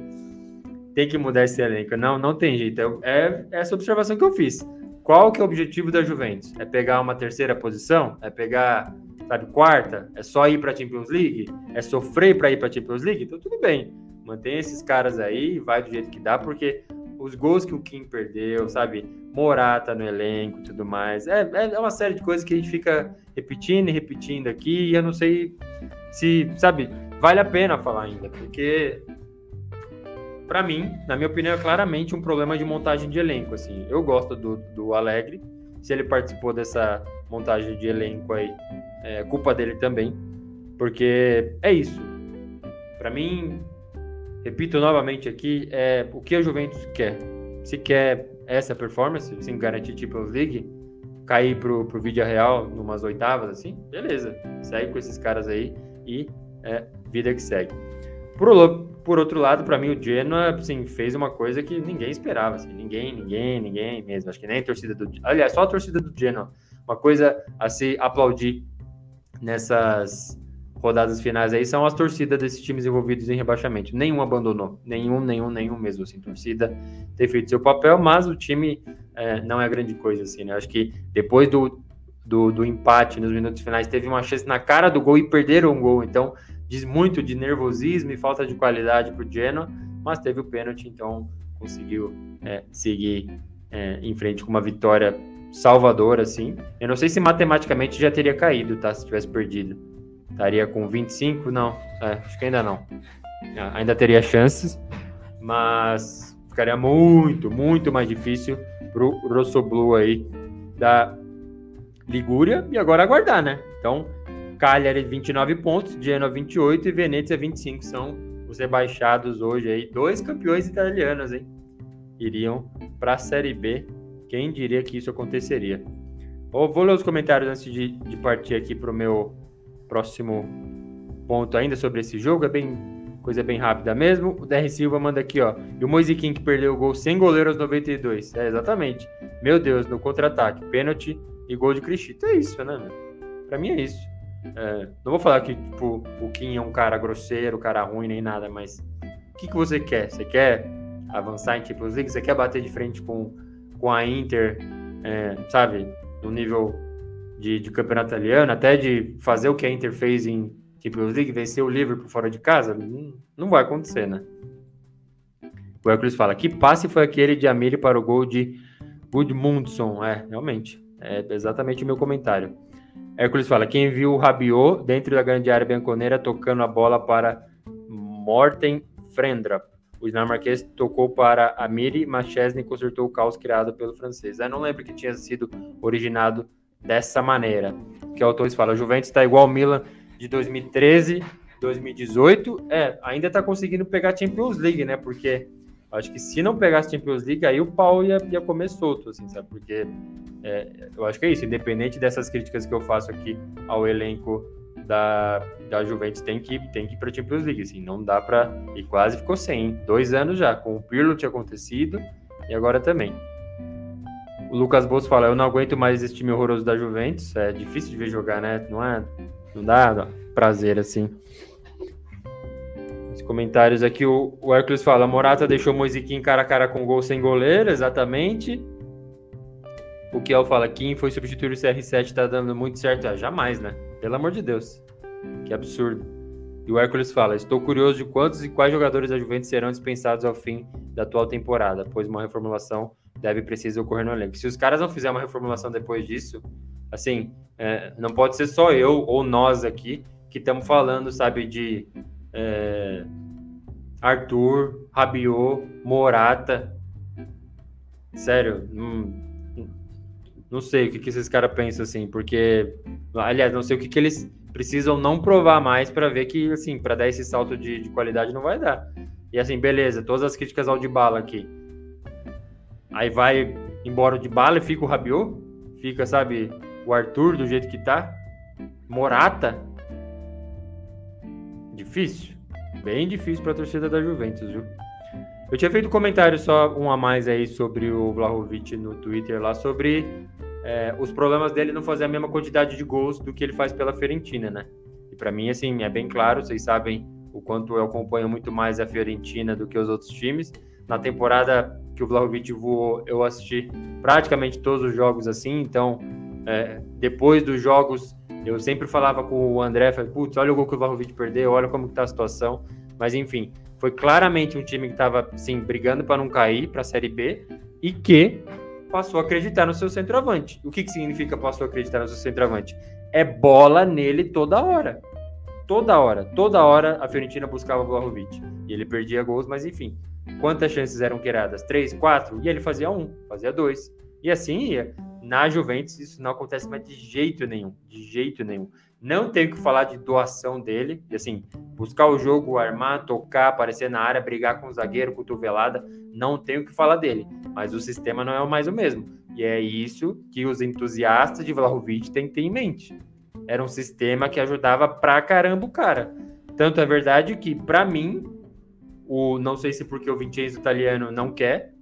tem que mudar esse elenco. Não, não tem jeito. É, é essa observação que eu fiz. Qual que é o objetivo da Juventus? É pegar uma terceira posição? É pegar sabe, quarta, é só ir para a Champions League, é sofrer para ir para a Champions League, então tudo bem. Mantém esses caras aí, vai do jeito que dá, porque os gols que o Kim perdeu, sabe, Morata no elenco e tudo mais, é, é, é uma série de coisas que a gente fica repetindo e repetindo aqui, e eu não sei se, sabe, vale a pena falar ainda, porque para mim, na minha opinião, é claramente um problema de montagem de elenco. Assim, eu gosto do, do Alegre. Se ele participou dessa montagem de elenco aí, é culpa dele também, porque é isso. Para mim, repito novamente aqui, é o que a Juventus quer. Se quer essa performance, sem garantir Champions League, cair pro, pro vídeo real numas oitavas, assim, beleza. Segue com esses caras aí e é vida que segue. Por, por outro lado, para mim, o Genoa assim, fez uma coisa que ninguém esperava. Assim, ninguém, ninguém, ninguém mesmo. Acho que nem a torcida do. Aliás, só a torcida do Genoa. Uma coisa a se aplaudir nessas rodadas finais aí são as torcidas desses times envolvidos em rebaixamento. Nenhum abandonou. Nenhum, nenhum, nenhum mesmo. Assim, torcida tem feito seu papel, mas o time é, não é grande coisa, assim, né? Acho que depois do, do, do, empate nos minutos finais, teve uma chance na cara do gol e perderam um gol. Então, diz muito de nervosismo e falta de qualidade para o Genoa, mas teve o pênalti, então conseguiu é, seguir é, em frente com uma vitória salvadora, assim. Eu não sei se matematicamente já teria caído, tá? Se tivesse perdido. Estaria com 25? Não, é, acho que ainda não. Ah, ainda teria chances, mas ficaria muito, muito mais difícil pro Rossoblu aí da Ligúria e agora aguardar, né? Então, Cagliari 29 pontos, Genoa 28 e Venezia 25 são os rebaixados hoje aí, dois campeões italianos, hein? Iriam para a Série B. Quem diria que isso aconteceria? Oh, vou ler os comentários antes de, de partir aqui para o meu próximo ponto ainda sobre esse jogo. É bem coisa bem rápida mesmo. O DR Silva manda aqui, ó. E o Moisiquim que perdeu o gol sem goleiro aos 92. É, exatamente. Meu Deus, no contra-ataque. Pênalti e gol de Cristito. É isso, né, meu? Pra mim é isso. É, não vou falar que tipo, o Kim é um cara grosseiro, cara ruim, nem nada, mas o que, que você quer? Você quer avançar em Champions League? Você quer bater de frente com, com a Inter, é, sabe, no nível de, de, campeonato italiano, até de fazer o que a Inter fez em Champions League, vencer o Liverpool fora de casa? Não, não vai acontecer, né? O Hércules fala, que passe foi aquele de Amiri para o gol de Gudmundsson? É, realmente, é exatamente o meu comentário. Hércules fala: quem viu o Rabiot dentro da grande área bianconeira tocando a bola para Morten Frendra. O dinamarquês tocou para Amiri, mas Chesney consertou o caos criado pelo francês. Eu não lembro que tinha sido originado dessa maneira. Que o Torres fala, Juventus está igual ao Milan de 2013, 2018, é, ainda está conseguindo pegar Champions League, né? Porque acho que se não pegasse Champions League, aí o pau ia, ia comer solto, assim, sabe? Porque é, eu acho que é isso, independente dessas críticas que eu faço aqui ao elenco da, da Juventus, tem que, tem que ir para Champions League, assim, não dá para... E quase ficou sem, hein? Dois anos já, com o Pirlo tinha acontecido e agora também. O Lucas Bolso fala: Eu não aguento mais esse time horroroso da Juventus. É difícil de ver jogar, né? Não é? Não dá prazer assim. Os comentários aqui: o, o Hércules fala: Morata deixou Moisiquim cara a cara com gol sem goleiro, exatamente. O Kiel fala: Kim foi substituir o CR7, tá dando muito certo. Ah, jamais, né? Pelo amor de Deus. Que absurdo. E o Hércules fala: Estou curioso de quantos e quais jogadores da Juventus serão dispensados ao fim da atual temporada, pois uma reformulação deve precisar ocorrer no elenco. Se os caras não fizerem uma reformulação depois disso, assim, é, não pode ser só eu ou nós aqui que estamos falando, sabe, de é, Arthur, Rabiot, Morata. Sério, não, não sei o que, que esses caras pensam assim, porque, aliás, não sei o que, que eles precisam não provar mais para ver que, assim, para dar esse salto de, de qualidade não vai dar. E assim, beleza, todas as críticas ao de bala aqui. Aí vai embora de bala e fica o Rabiot, fica, sabe, o Arthur do jeito que tá. Morata. Difícil. Bem difícil para a torcida da Juventus, viu? Eu tinha feito um comentário só um a mais aí sobre o Vlahovic no Twitter lá sobre é, os problemas dele não fazer a mesma quantidade de gols do que ele faz pela Fiorentina, né? E para mim, assim, é bem claro, vocês sabem o quanto eu acompanho muito mais a Fiorentina do que os outros times. Na temporada que o Vlahovic voou, eu assisti praticamente todos os jogos assim, então é, depois dos jogos eu sempre falava com o André, putz, olha o gol que o Vlahovic perdeu, olha como está a situação, mas enfim, foi claramente um time que estava assim, brigando para não cair para a Série B e que passou a acreditar no seu centroavante. O que, que significa passou a acreditar no seu centroavante? É bola nele toda hora. Toda hora, toda hora a Fiorentina buscava o Vlahovic. E ele perdia gols, mas enfim. Quantas chances eram criadas? Três, quatro? E ele fazia um, fazia dois. E assim ia. Na Juventus isso não acontece mais de jeito nenhum. De jeito nenhum. Não tenho que falar de doação dele. E assim, buscar o jogo, armar, tocar, aparecer na área, brigar com o zagueiro, cotovelada. Não tenho que falar dele. Mas o sistema não é mais o mesmo. E é isso que os entusiastas de Vlahovic têm que ter em mente era um sistema que ajudava pra caramba o cara. Tanto é verdade que, para mim, o não sei se porque o Vincenzo italiano não quer,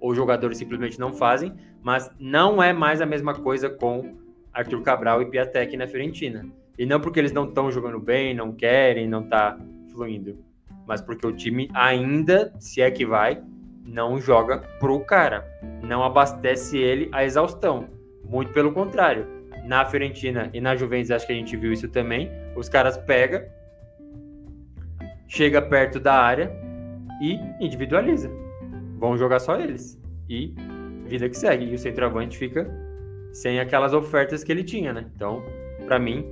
ou jogadores simplesmente não fazem, mas não é mais a mesma coisa com Arthur Cabral e Piatek na Fiorentina. E não porque eles não estão jogando bem, não querem, não tá fluindo, mas porque o time ainda, se é que vai, não joga pro cara, não abastece ele a exaustão. Muito pelo contrário na Fiorentina e na Juventus, acho que a gente viu isso também. Os caras pega, chega perto da área e individualiza. Vão jogar só eles. E vida que segue. E o centroavante fica sem aquelas ofertas que ele tinha, né? Então, para mim,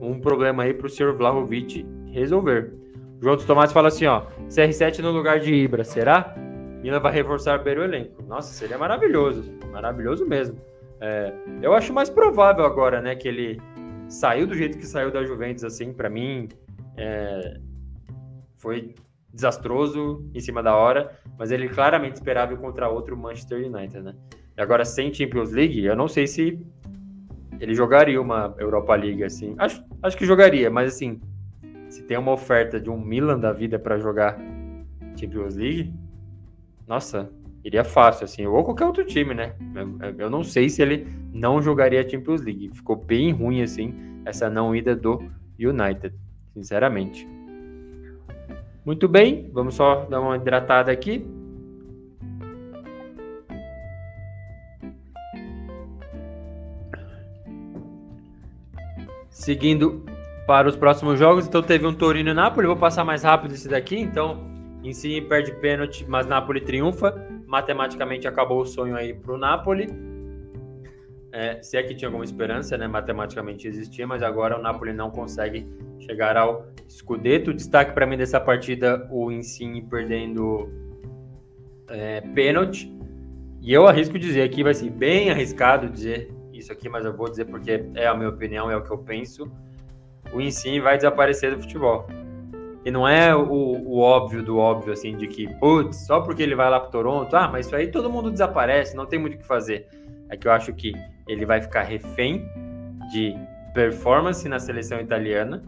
um problema aí pro senhor Vlahovic resolver. João dos Tomates fala assim, ó, CR7 no lugar de Ibra, será? Milan vai reforçar bem o elenco. Nossa, seria maravilhoso. Maravilhoso mesmo. É, eu acho mais provável agora, né, que ele saiu do jeito que saiu da Juventus, assim, para mim é, foi desastroso em cima da hora, mas ele claramente esperava contra outro Manchester United, né? E agora sem Champions League, eu não sei se ele jogaria uma Europa League assim. Acho, acho que jogaria, mas assim, se tem uma oferta de um Milan da vida para jogar Champions League, nossa, iria fácil, assim, ou qualquer outro time, né? Eu, não sei se ele não jogaria Champions League. Ficou bem ruim, assim, essa não ida do United, sinceramente. Muito bem, vamos só dar uma hidratada aqui. Seguindo para os próximos jogos, então teve um Torino e Napoli, vou passar mais rápido esse daqui, então em si perde pênalti, mas Napoli triunfa matematicamente acabou o sonho aí para o Napoli. É, se é que tinha alguma esperança, né? Matematicamente existia, mas agora o Napoli não consegue chegar ao Scudetto. Destaque para mim dessa partida o Insigne perdendo é, pênalti. E eu arrisco dizer aqui, vai ser bem arriscado dizer isso aqui, mas eu vou dizer porque é a minha opinião, é o que eu penso. O Insigne vai desaparecer do futebol. E não é o, o, óbvio do óbvio, assim, de que, putz, só porque ele vai lá para Toronto, ah, mas isso aí todo mundo desaparece, não tem muito o que fazer. É que eu acho que ele vai ficar refém de performance na seleção italiana.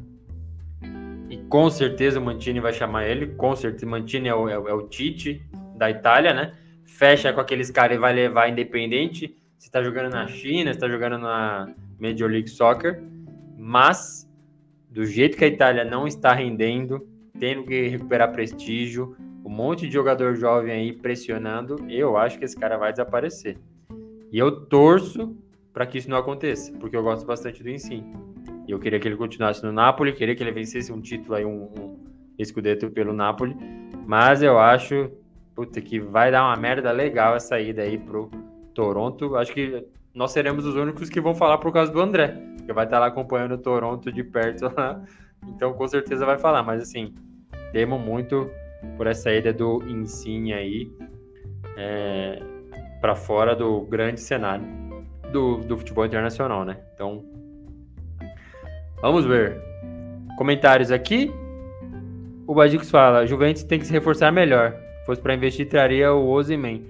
E com certeza o Mantini vai chamar ele, com certeza. Mantini é o, é, é o Tite da Itália, né? Fecha com aqueles caras e vai levar independente. Se tá jogando na China, se tá jogando na Major League Soccer. Mas do jeito que a Itália não está rendendo, tendo que recuperar prestígio, um monte de jogador jovem aí pressionando, eu acho que esse cara vai desaparecer. E eu torço para que isso não aconteça, porque eu gosto bastante do Ensino. E eu queria que ele continuasse no Napoli, queria que ele vencesse um título aí, um, um escudeto pelo Napoli, mas eu acho puta, que vai dar uma merda legal essa ida aí pro Toronto. Acho que nós seremos os únicos que vão falar por causa do André, que vai estar lá acompanhando o Toronto de perto lá. Então, com certeza vai falar. Mas, assim, temo muito por essa ida do Insigne aí é, para fora do grande cenário do, do futebol internacional, né? Então, vamos ver. Comentários aqui. O Badicos fala: Juventus tem que se reforçar melhor. Se fosse para investir, traria o Ozyman.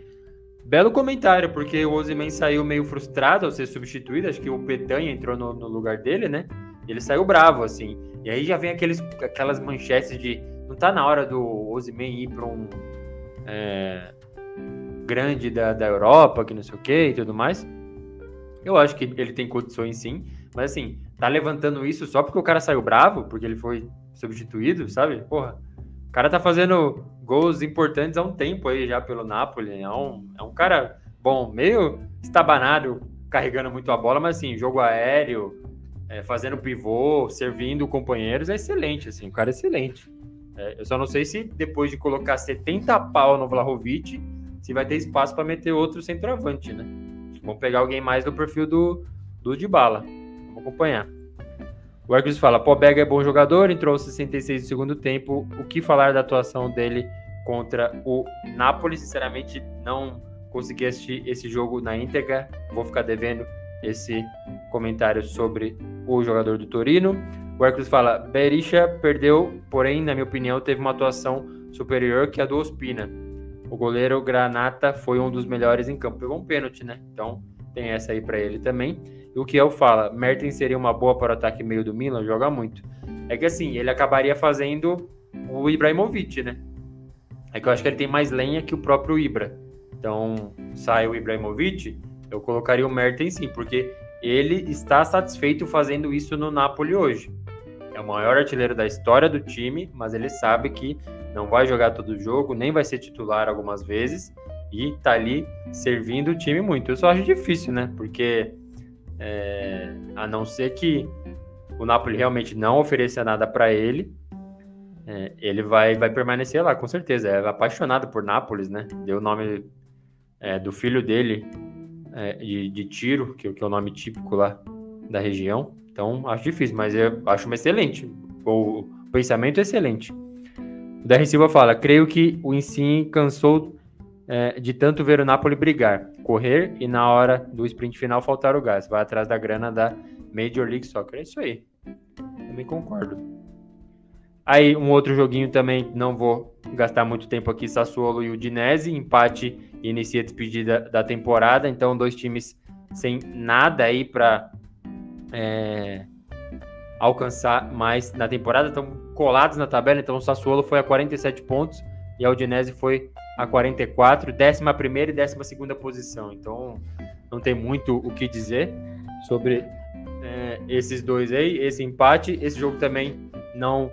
Belo comentário, porque o Ozyman saiu meio frustrado ao ser substituído. Acho que o Petanha entrou no, no, lugar dele, né? Ele saiu bravo, assim. E aí já vem aqueles, aquelas manchetes de não tá na hora do Ozyman ir para um é, grande da, da Europa, que não sei o que e tudo mais. Eu acho que ele tem condições sim, mas assim, tá levantando isso só porque o cara saiu bravo, porque ele foi substituído, sabe? Porra, o cara tá fazendo gols importantes há um tempo aí já pelo Napoli. É um, é um cara bom, meio estabanado, carregando muito a bola, mas assim, jogo aéreo, é, fazendo pivô, servindo companheiros, é excelente, assim, o cara é excelente. É, eu só não sei se depois de colocar 70 pau no Vlahovic, se vai ter espaço para meter outro centroavante, né? Vamos pegar alguém mais do perfil do, do bala. Vamos acompanhar. O Hercules fala: Pobega é bom jogador, entrou aos 66 do segundo tempo. O que falar da atuação dele contra o Napoli? Sinceramente, não consegui assistir esse jogo na íntegra. Vou ficar devendo esse comentário sobre o jogador do Torino. O Hercules fala: Berisha perdeu, porém, na minha opinião, teve uma atuação superior que a do Ospina. O goleiro Granata foi um dos melhores em campo. Pegou um pênalti, né? Então tem essa aí para ele também. E o que eu fala, Mertens seria uma boa para o ataque meio do Milan, joga muito. É que assim, ele acabaria fazendo o Ibrahimovic, né? É que eu acho que ele tem mais lenha que o próprio Ibra. Então, sai o Ibrahimovic, eu colocaria o Mertens sim, porque ele está satisfeito fazendo isso no Napoli hoje. É o maior artilheiro da história do time, mas ele sabe que não vai jogar todo o jogo, nem vai ser titular algumas vezes e tá ali servindo o time muito. Eu só acho difícil, né? Porque é, a não ser que o Napoli realmente não ofereça nada para ele, é, ele vai, vai permanecer lá, com certeza. É apaixonado por Nápoles, né? Deu o nome é, do filho dele é, de, de, Tiro, que, que, é o nome típico lá da região. Então, acho difícil, mas eu acho uma excelente. O pensamento é excelente. O DR Silva fala: creio que o Insigne cansou é, de tanto ver o Napoli brigar, correr e na hora do sprint final faltar o gás. Vai atrás da grana da Major League Soccer. É isso aí. Também concordo. Aí, um outro joguinho também, não vou gastar muito tempo aqui, Sassuolo e Udinese, empate inicia a despedida da temporada, então dois times sem nada aí para é, alcançar mais na temporada, estão colados na tabela, então o Sassuolo foi a 47 pontos e a Udinese foi a 44, 11 e 12 posição. Então não tem muito o que dizer sobre é, esses dois aí, esse empate. Esse jogo também não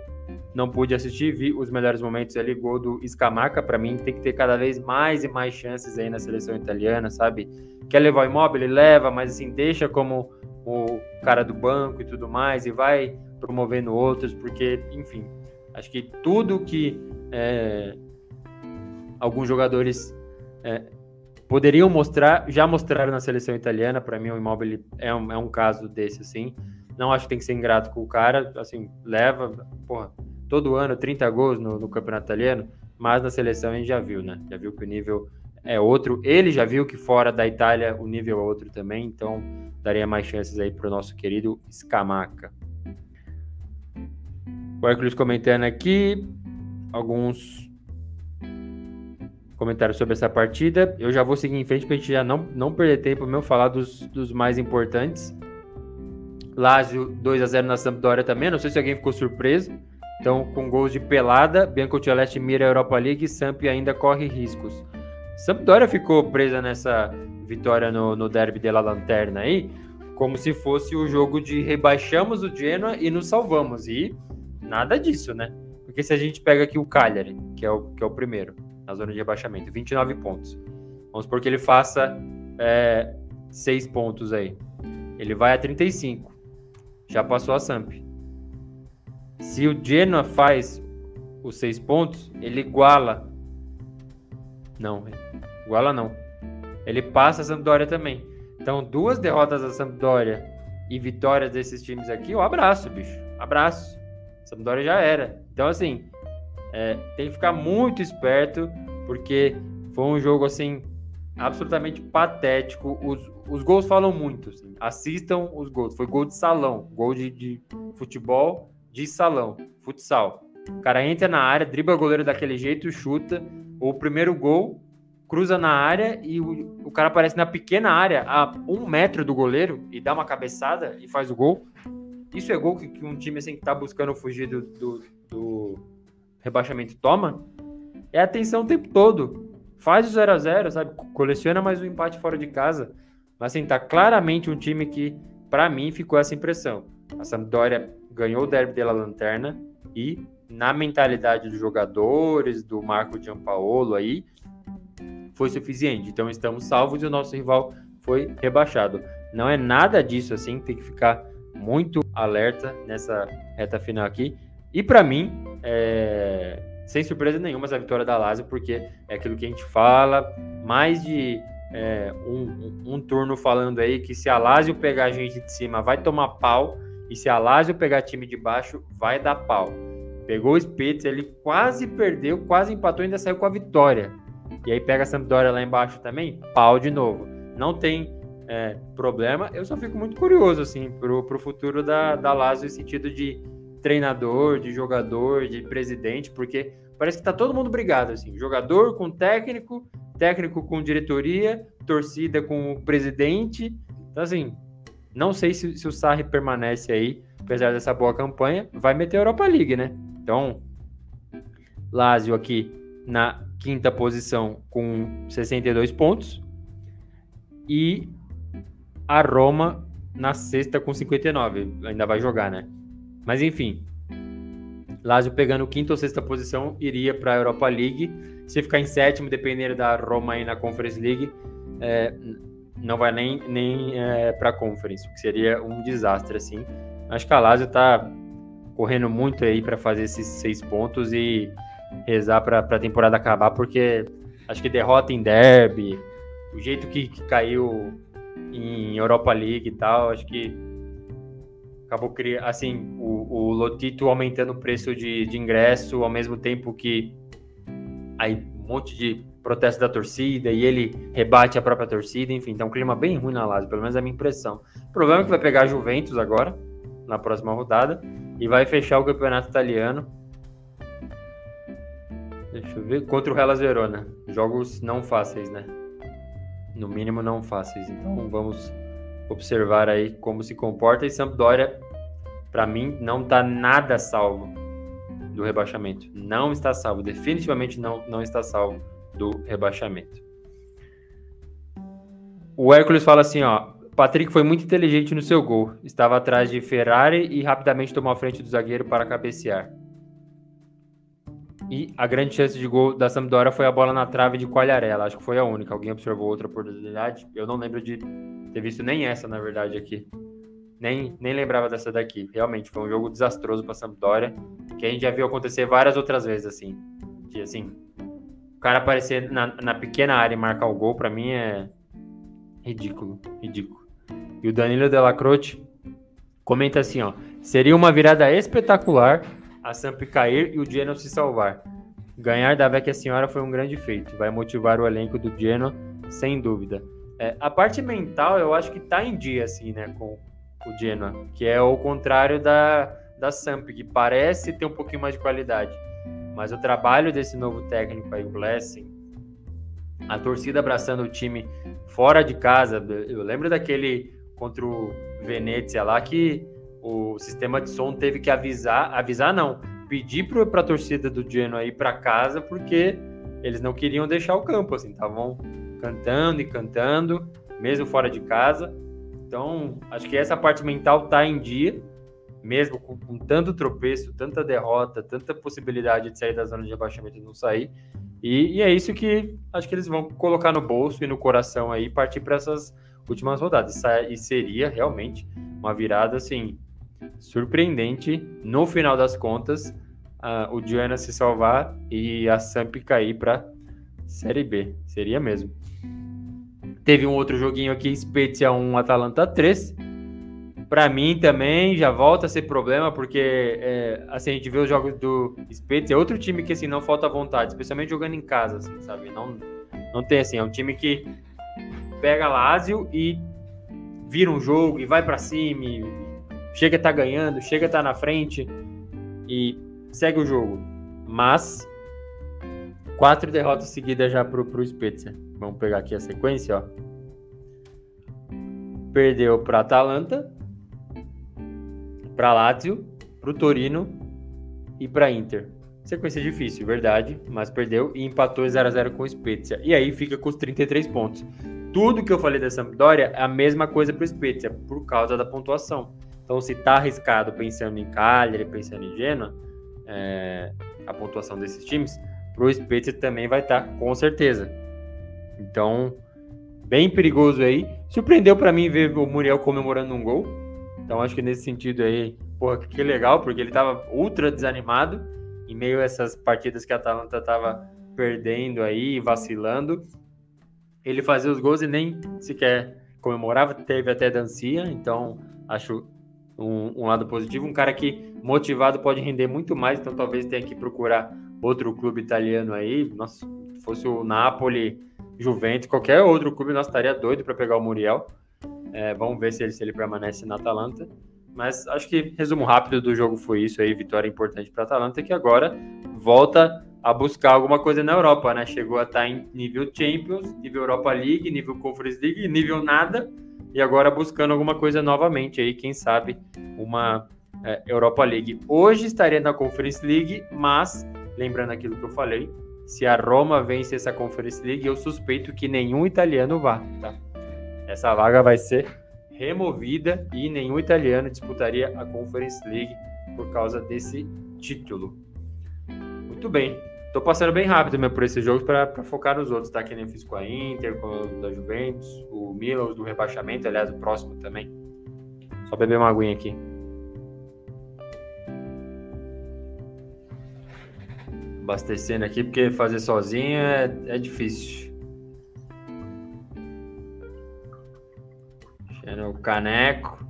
não pude assistir, vi os melhores momentos ali, gol do Scamacca, para mim tem que ter cada vez mais e mais chances aí na seleção italiana, sabe? Quer levar o imóvel, leva, mas assim, deixa como o cara do banco e tudo mais, e vai promovendo outros, porque, enfim, acho que tudo que é, alguns jogadores é, poderiam mostrar, já mostraram na seleção italiana, para mim o Immobile é um, é um caso desse, assim, não acho que tem que ser ingrato com o cara, assim, leva, porra, todo ano 30 gols no, no campeonato italiano, mas na seleção a gente já viu, né, já viu que o nível é outro. Ele já viu que fora da Itália o nível é outro também, então daria mais chances aí para o nosso querido Scamaca. O Hércules comentando aqui alguns comentários sobre essa partida. Eu já vou seguir em frente para a gente já não, não perder tempo mesmo falar dos, dos mais importantes. Lazio 2 a 0 na Sampdoria também. Não sei se alguém ficou surpreso. Então, com gols de pelada, Bianco Celeste mira a Europa League e Samp ainda corre riscos. Sampdoria ficou presa nessa vitória no, no derby de La Lanterna aí, como se fosse o jogo de rebaixamos o Genoa e nos salvamos. E nada disso, né? Porque se a gente pega aqui o Cagliari, que é o, que é o primeiro, na zona de rebaixamento, 29 pontos. Vamos supor que ele faça é, 6 pontos aí. Ele vai a 35. Já passou a Samp. Se o Genoa faz os 6 pontos, ele iguala. Não, iguala não. Ele passa a Sampdoria também. Então, duas derrotas da Sampdoria e vitórias desses times aqui, eu abraço, bicho. Abraço. Sampdoria já era. Então, assim, é, tem que ficar muito esperto, porque foi um jogo, assim, absolutamente patético. Os, os gols falam muito. Assim. Assistam os gols. Foi gol de salão, gol de, de futebol de salão, futsal. O cara entra na área, dribla o goleiro daquele jeito, chuta. O primeiro gol, cruza na área e o, o cara aparece na pequena área, a um metro do goleiro, e dá uma cabeçada e faz o gol. Isso é gol que, que um time assim, que tá buscando fugir do, do, do rebaixamento toma. É atenção o tempo todo. Faz o 0 a 0 sabe? Coleciona mais um empate fora de casa. Mas assim, tá claramente um time que, para mim, ficou essa impressão. A Sampdoria ganhou o derby dela lanterna e na mentalidade dos jogadores, do Marco Giampaolo aí, foi suficiente. Então estamos salvos e o nosso rival foi rebaixado. Não é nada disso assim, tem que ficar muito alerta nessa reta final aqui. E para mim, é... sem surpresa nenhuma, essa vitória da Lazio, porque é aquilo que a gente fala, mais de é, um, um, um, turno falando aí que se a Lazio pegar a gente de cima vai tomar pau, e se a Lazio pegar time de baixo, vai dar pau. Pegou o Spitz, ele quase perdeu, quase empatou ainda saiu com a vitória. E aí pega a Sampdoria lá embaixo também, pau de novo. Não tem é, problema. Eu só fico muito curioso, assim, pro, pro futuro da, da Lazio, em sentido de treinador, de jogador, de presidente, porque parece que tá todo mundo brigado, assim. Jogador com técnico, técnico com diretoria, torcida com o presidente. Então, assim, não sei se, se o Sarri permanece aí, apesar dessa boa campanha, vai meter a Europa League, né? Então, Lazio aqui na quinta posição com 62 pontos e a Roma na sexta com 59. Ainda vai jogar, né? Mas enfim, Lazio pegando quinta ou sexta posição iria para a Europa League. Se ficar em sétimo, dependendo da Roma aí na Conference League, é, não vai nem, nem é, para a Conference, o que seria um desastre, assim. Acho que a Lazio está correndo muito aí para fazer esses seis pontos e rezar para a temporada acabar, porque acho que derrota em derby, o jeito que, que caiu em Europa League e tal, acho que acabou criando, assim, o, o Lotito aumentando o preço de, de ingresso, ao mesmo tempo que aí um monte de protesto da torcida e ele rebate a própria torcida, enfim, tá um clima bem ruim na Lazio, pelo menos é a minha impressão. O problema é que vai pegar a Juventus agora, na próxima rodada, e vai fechar o campeonato italiano. Deixa eu ver, contra o Hellas Verona. Jogos não fáceis, né? No mínimo não fáceis. Então vamos observar aí como se comporta. E Sampdoria, para mim, não tá nada salvo do rebaixamento. Não está salvo, definitivamente não, não está salvo do rebaixamento. O Hércules fala assim, ó, Patrick foi muito inteligente no seu gol. Estava atrás de Ferrari e rapidamente tomou a frente do zagueiro para cabecear. E a grande chance de gol da Sampdoria foi a bola na trave de Qualharela. Acho que foi a única. Alguém observou outra oportunidade? Eu não lembro de ter visto nem essa, na verdade, aqui. Nem, nem lembrava dessa daqui. Realmente, foi um jogo desastroso para a Sampdoria, que a gente já viu acontecer várias outras vezes, assim. De, assim, cara aparecer na, na pequena área e marcar o gol, para mim é ridículo, ridículo. E o Danilo Delacroce comenta assim, ó, seria uma virada espetacular a Samp cair e o Genoa se salvar. ganhar da Vecchia Senhora foi um grande feito. Vai motivar o elenco do Genoa, sem dúvida. É, a parte mental, eu acho que tá em dia, assim, né, com o Genoa, que é o contrário da, da Samp, que parece ter um pouquinho mais de qualidade. Mas o trabalho desse novo técnico aí, o Blessing, a torcida abraçando o time fora de casa. Eu lembro daquele contra o Venezia lá que o sistema de som teve que avisar, avisar não, pedir para a torcida do Genoa ir para casa porque eles não queriam deixar o campo, assim, estavam cantando e cantando, mesmo fora de casa. Então, acho que essa parte mental tá em dia, mesmo com, com tanto tropeço, tanta derrota, tanta possibilidade de sair da zona de rebaixamento e não sair. E, e, é isso que acho que eles vão colocar no bolso e no coração aí, partir para essas últimas rodadas. E seria realmente uma virada assim surpreendente no final das contas, uh, o Diana se salvar e a Samp cair para Série B. Seria mesmo. Teve um outro joguinho aqui, Spezia 1, Atalanta 3 para mim também já volta a ser problema, porque é, assim, a gente vê os jogos do Spezia, é outro time que assim, não falta vontade, especialmente jogando em casa, assim, sabe? Não, não tem assim, é um time que pega Lazio e vira um jogo e vai para cima, e chega a estar tá ganhando, chega a estar tá na frente e segue o jogo. Mas quatro derrotas seguidas já pro, pro Spezia. Vamos pegar aqui a sequência, ó. Perdeu para Atalanta, para Lazio, para o Torino e para Inter. Sequência difícil, verdade, mas perdeu e empatou 0 a 0 com o Spezia. E aí fica com os 33 pontos. Tudo que eu falei da Sampdoria é a mesma coisa para o Spezia, por causa da pontuação. Então, se tá arriscado pensando em Cagliari, pensando em Genoa, é, a pontuação desses times, para o Spezia também vai estar, tá, com certeza. Então, bem perigoso aí. Surpreendeu para mim ver o Muriel comemorando um gol. Então acho que nesse sentido aí, porra, que legal, porque ele tava ultra desanimado em meio a essas partidas que a Atalanta tava perdendo aí, vacilando. Ele fazia os gols e nem sequer comemorava, teve até dancinha, então acho um, um, lado positivo. Um cara que motivado pode render muito mais, então talvez tenha que procurar outro clube italiano aí. Nossa, se fosse o Napoli, Juventus, qualquer outro clube, nós estaria doido para pegar o Muriel. É, vamos ver se ele, se ele permanece na Atalanta. Mas acho que resumo rápido do jogo foi isso aí, vitória importante para a Atalanta, que agora volta a buscar alguma coisa na Europa, né? Chegou a estar tá em nível Champions, nível Europa League, nível Conference League, nível nada, e agora buscando alguma coisa novamente aí, quem sabe uma é, Europa League. Hoje estaria na Conference League, mas lembrando aquilo que eu falei, se a Roma vence essa Conference League, eu suspeito que nenhum italiano vá, tá? Essa vaga vai ser removida e nenhum italiano disputaria a Conference League por causa desse título. Muito bem. Tô passando bem rápido mesmo por esses jogos para focar nos outros, tá? Que nem fiz com a Inter, com o da Juventus, o Milan, do rebaixamento, aliás, o próximo também. Só beber uma aguinha aqui. Abastecendo aqui, porque fazer sozinho é, é difícil. Era o caneco.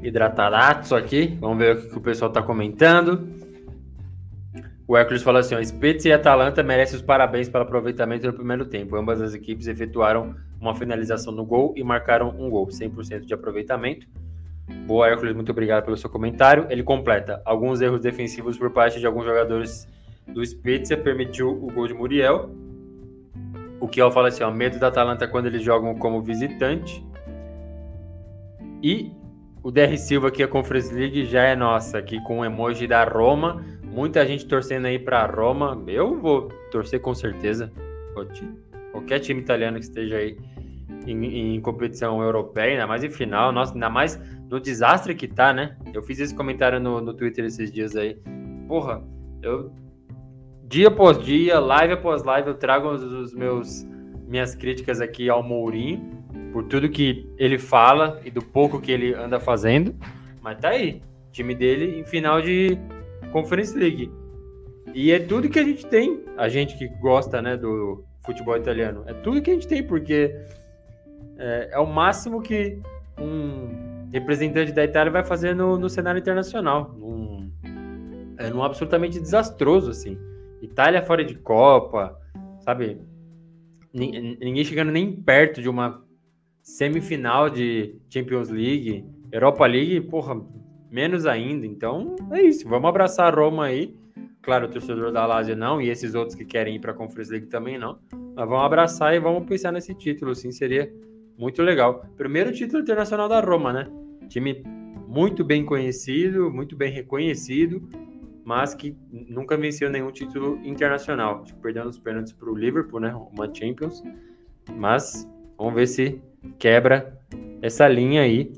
Hidratadaço aqui. Vamos ver o que o pessoal está comentando. O Hércules falou assim: ó, Spezia e Atalanta merecem os parabéns pelo aproveitamento no primeiro tempo. Ambas as equipes efetuaram uma finalização no gol e marcaram um gol, 100% de aproveitamento. Boa, Hércules, muito obrigado pelo seu comentário. Ele completa: alguns erros defensivos por parte de alguns jogadores do Spezia permitiu o gol de Muriel. O que eu assim: ó, medo da Atalanta quando eles jogam como visitante. E o DR Silva aqui, a Conference League já é nossa, aqui com o emoji da Roma. Muita gente torcendo aí para Roma. Eu vou torcer com certeza. Qualquer time italiano que esteja aí em, em, competição europeia, ainda mais em final, nossa, ainda mais no desastre que tá, né? Eu fiz esse comentário no, no Twitter esses dias aí. Porra, eu dia após dia, live após live, eu trago os, os meus minhas críticas aqui ao Mourinho por tudo que ele fala e do pouco que ele anda fazendo. Mas tá aí, time dele em final de Conference League. E é tudo que a gente tem, a gente que gosta, né, do futebol italiano. É tudo que a gente tem, porque é, é o máximo que um representante da Itália vai fazer no, no cenário internacional. Num, é num absolutamente desastroso, assim. Itália fora de Copa, sabe? Ninguém chegando nem perto de uma semifinal de Champions League, Europa League, porra, menos ainda. Então é isso, vamos abraçar a Roma aí. Claro, o torcedor da Lazio não, e esses outros que querem ir para a Conference League também não. Mas vamos abraçar e vamos pensar nesse título, sim, seria muito legal. Primeiro título internacional da Roma, né? Time muito bem conhecido, muito bem reconhecido, mas que nunca venceu nenhum título internacional. Tipo, perdendo os pênaltis para o Liverpool, né? Uma Champions. Mas vamos ver se quebra essa linha aí.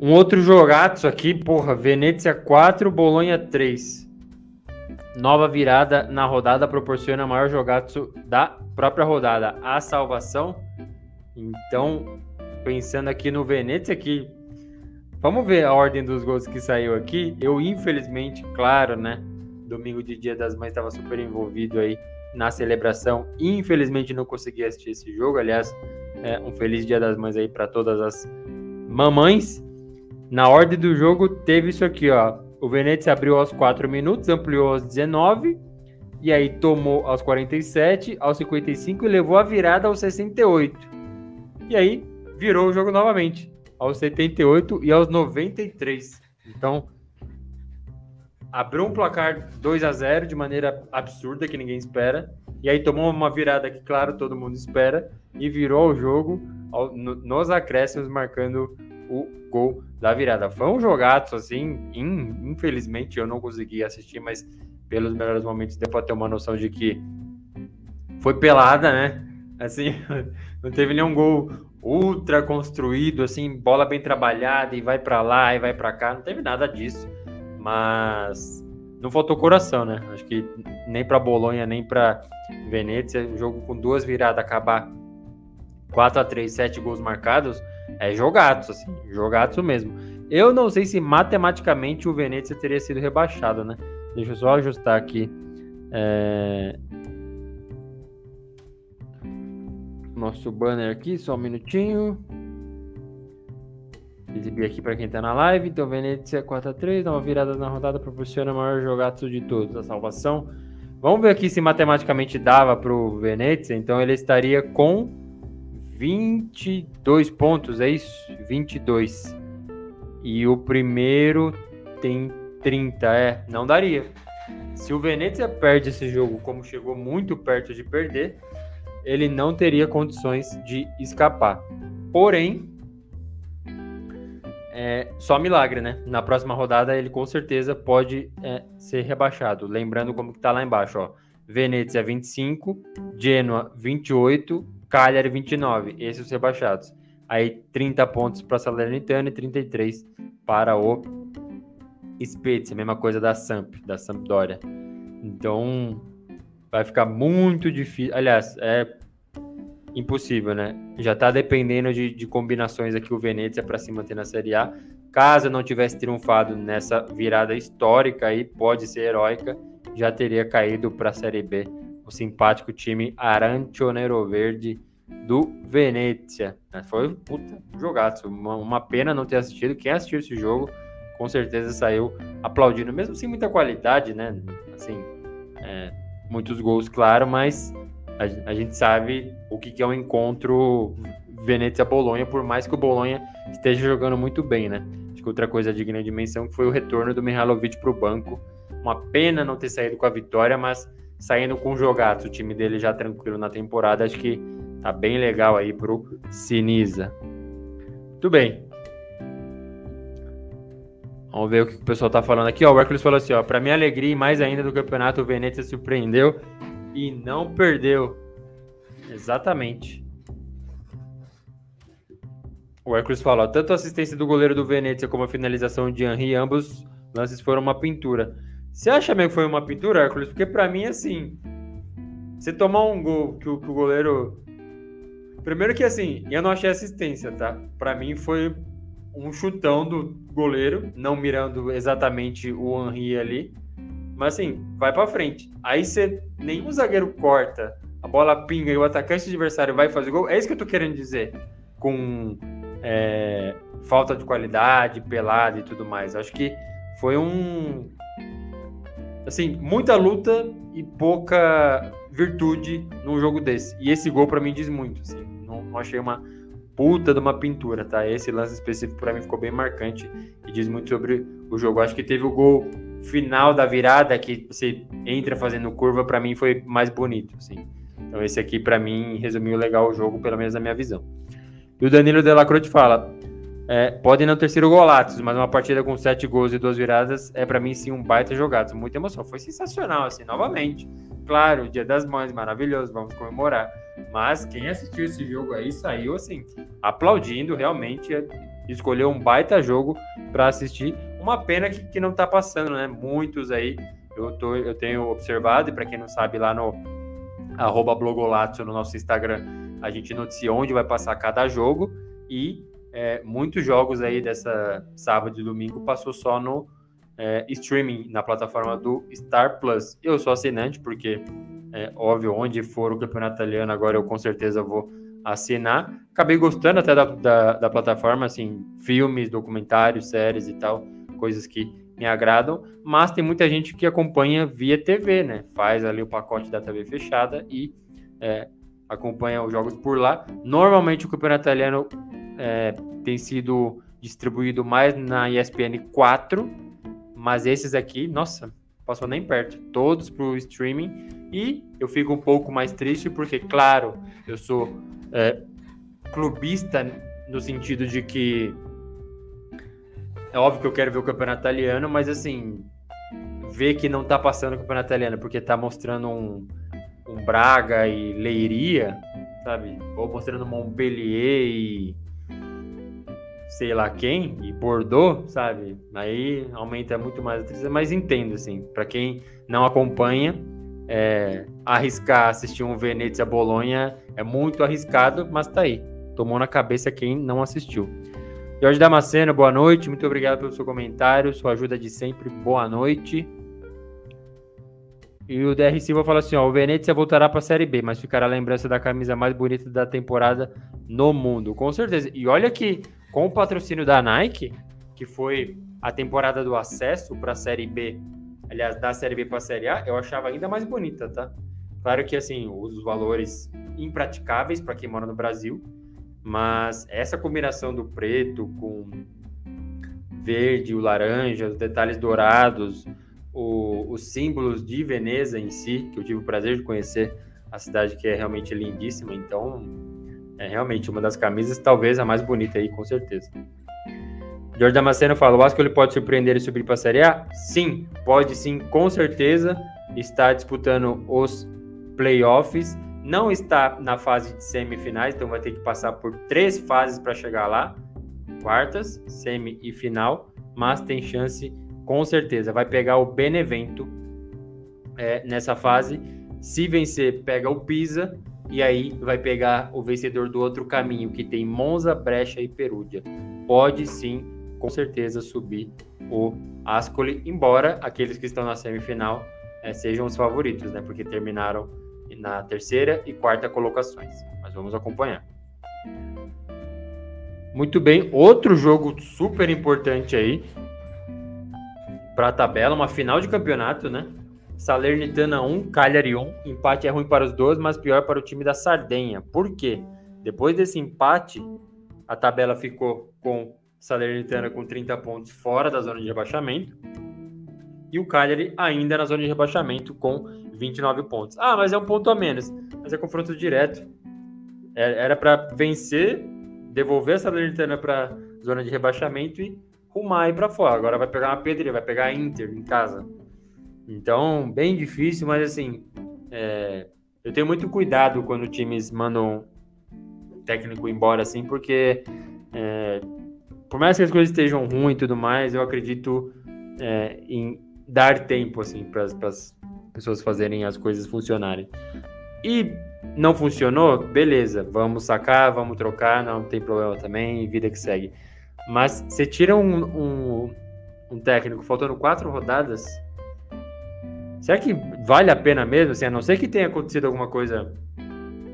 Um outro jogaço aqui, porra, Venezia 4, Bolonha 3. Nova virada na rodada proporciona maior jogaço da própria rodada. A salvação. Então, pensando aqui no Venezia, aqui, vamos ver a ordem dos gols que saiu aqui. Eu, infelizmente, claro, né? Domingo de Dia das Mães estava super envolvido aí na celebração. Infelizmente, não consegui assistir esse jogo. Aliás, é, um feliz Dia das Mães aí para todas as mamães. Na ordem do jogo, teve isso aqui, ó. O Venezia abriu aos 4 minutos, ampliou aos 19, e aí tomou aos 47, aos 55 e levou a virada aos 68. E aí virou o jogo novamente, aos 78 e aos 93. Então, abriu um placar 2 a 0 de maneira absurda que ninguém espera. E aí tomou uma virada que, claro, todo mundo espera. E virou o jogo ao, no, nos acréscimos, marcando o gol da virada. Foi um jogaço, assim, in, infelizmente eu não consegui assistir, mas pelos melhores momentos deu para ter uma noção de que foi pelada, né? Assim, não teve nenhum gol ultra construído, assim, bola bem trabalhada e vai para lá e vai para cá, não teve nada disso. Mas não faltou coração, né? Acho que nem para Bolonha, nem para Venezia, um jogo com duas viradas acabar 4 a 3, 7 gols marcados, é jogados, assim, jogados mesmo. Eu não sei se matematicamente o Venezia teria sido rebaixado, né? Deixa eu só ajustar aqui. É... Nosso banner aqui, só um minutinho. Exibir aqui para quem tá na live. Então, Venezia 4x3, dá uma virada na rodada, proporciona o maior jogaço de todos, a salvação. Vamos ver aqui se matematicamente dava pro Venezia. Então, ele estaria com 22 pontos, é isso? 22. E o primeiro tem 30, é, não daria. Se o Venezia perde esse jogo, como chegou muito perto de perder, ele não teria condições de escapar. Porém, é só milagre, né? Na próxima rodada ele com certeza pode é, ser rebaixado. Lembrando como que tá lá embaixo, ó. Venezia 25, Genoa 28, Cagliari 29, esses os rebaixados. Aí 30 pontos para Salernitana e 33 para o Spezia, mesma coisa da Samp, da Sampdoria. Então vai ficar muito difícil. Aliás, é impossível, né? Já está dependendo de, de, combinações aqui o Venezia para se manter na Série A. Caso não tivesse triunfado nessa virada histórica aí, pode ser heróica, já teria caído para a Série B o simpático time Arancio Verde do Venezia. Foi puta jogado, uma, uma, pena não ter assistido. Quem assistiu esse jogo com certeza saiu aplaudindo, mesmo sem muita qualidade, né? Assim, é, muitos gols, claro, mas a, a, gente sabe o que, que é um encontro Venezia-Bolonha, por mais que o Bolonha esteja jogando muito bem, né? Acho que outra coisa digna de menção foi o retorno do Mihalovic para o banco. Uma pena não ter saído com a vitória, mas saindo com jogados, o time dele já tranquilo na temporada, acho que tá bem legal aí pro Sinisa. Muito bem. Vamos ver o que o pessoal tá falando aqui. Ó, o Hércules falou assim, ó, para minha alegria e mais ainda do campeonato, o Venezia surpreendeu e não perdeu. Exatamente. O Hércules fala, tanto a assistência do goleiro do Venezia como a finalização de Henry, ambos lances foram uma pintura. Você acha mesmo que foi uma pintura, Hércules? Porque para mim, assim, você tomar um gol que o, que o goleiro. Primeiro que assim, eu não achei assistência, tá? Para mim foi um chutão do goleiro, não mirando exatamente o Henry ali. Mas assim, vai para frente. Aí você nenhum zagueiro corta, a bola pinga e o atacante adversário vai fazer gol. É isso que eu tô querendo dizer. com é, falta de qualidade, pelado e tudo mais. Acho que foi um. Assim, muita luta e pouca virtude num jogo desse. E esse gol para mim diz muito. Assim, não, não, achei uma puta de uma pintura, tá? Esse lance específico para mim ficou bem marcante e diz muito sobre o jogo. Acho que teve o gol final da virada que você entra fazendo curva, para mim foi mais bonito, assim. Então esse aqui para mim resumiu legal o jogo, pelo menos na minha visão. E o Danilo Delacroix fala: é, podem não ter sido golatos, mas uma partida com sete gols e duas viradas é para mim sim um baita jogado. Muita emoção. Foi sensacional, assim, novamente. Claro, Dia das Mães, maravilhoso, vamos comemorar. Mas quem assistiu esse jogo aí saiu assim, aplaudindo, realmente escolheu um baita jogo para assistir. Uma pena que, que não tá passando, né? Muitos aí eu, tô, eu tenho observado, e para quem não sabe, lá no arroba blogolato no nosso Instagram a gente noticia onde vai passar cada jogo e é, muitos jogos aí dessa sábado e domingo passou só no é, streaming na plataforma do Star Plus. Eu sou assinante porque é óbvio onde for o campeonato italiano agora eu com certeza vou assinar. Acabei gostando até da, da, da plataforma, assim, filmes, documentários, séries e tal, coisas que me agradam, mas tem muita gente que acompanha via TV, né? Faz ali o pacote da TV fechada e é, acompanha os jogos por lá. Normalmente o campeonato italiano é, tem sido distribuído mais na ESPN 4, mas esses aqui, nossa, passou nem perto, todos para o streaming. E eu fico um pouco mais triste porque, claro, eu sou é, clubista no sentido de que é óbvio que eu quero ver o campeonato italiano, mas assim, ver que não tá passando o campeonato italiano porque tá mostrando um um Braga e Leiria, sabe? Ou mostrando Montpellier e sei lá quem, e Bordeaux, sabe? Aí aumenta muito mais a tristeza, mas entendo, assim, para quem não acompanha, é, arriscar assistir um Venezia Bolonha é muito arriscado, mas tá aí. Tomou na cabeça quem não assistiu. Jorge Damasceno, boa noite, muito obrigado pelo seu comentário, sua ajuda de sempre, boa noite. E o DR Silva fala assim: ó, o Venezia voltará para a Série B, mas ficará a lembrança da camisa mais bonita da temporada no mundo. Com certeza. E olha que com o patrocínio da Nike, que foi a temporada do acesso para a Série B, aliás, da Série B para a Série A, eu achava ainda mais bonita, tá? Claro que assim, os valores impraticáveis para quem mora no Brasil, mas essa combinação do preto com verde, o laranja, os detalhes dourados, o, os símbolos de Veneza em si, que eu tive o prazer de conhecer a cidade que é realmente lindíssima, então é realmente uma das camisas, talvez a mais bonita aí, com certeza. Jorge Damasceno fala, o Vasco ele pode surpreender e subir para a Série A? Sim, pode sim, com certeza. Está disputando os playoffs, não está na fase de semifinais, então vai ter que passar por três fases para chegar lá, quartas, semi e final, mas tem chance com certeza vai pegar o Benevento é, nessa fase. Se vencer, pega o Pisa e aí vai pegar o vencedor do outro caminho, que tem Monza, Brecha e Perúdia. Pode sim, com certeza, subir o Ascoli, embora aqueles que estão na semifinal é, sejam os favoritos, né? Porque terminaram na terceira e quarta colocações. Mas vamos acompanhar. Muito bem, outro jogo super importante aí para a tabela, uma final de campeonato, né? Salernitana 1, Cagliari 1. Empate é ruim para os dois, mas pior para o time da Sardenha. Por quê? Depois desse empate, a tabela ficou com Salernitana com 30 pontos fora da zona de rebaixamento e o Cagliari ainda na zona de rebaixamento com 29 pontos. Ah, mas é um ponto a menos. Mas é confronto direto. É, era para vencer, devolver a Salernitana para zona de rebaixamento e rumar aí para fora. Agora vai pegar uma pedreira, vai pegar a Inter em casa. Então, bem difícil, mas assim, é, eu tenho muito cuidado quando times mandam técnico embora assim, porque é, por mais que as coisas estejam ruins e tudo mais, eu acredito é, em dar tempo assim para as pessoas fazerem as coisas funcionarem. E não funcionou, beleza, vamos sacar, vamos trocar, não tem problema também, vida que segue. Mas você tira um, um, um técnico faltando quatro rodadas, será que vale a pena mesmo? Assim, a não ser que tenha acontecido alguma coisa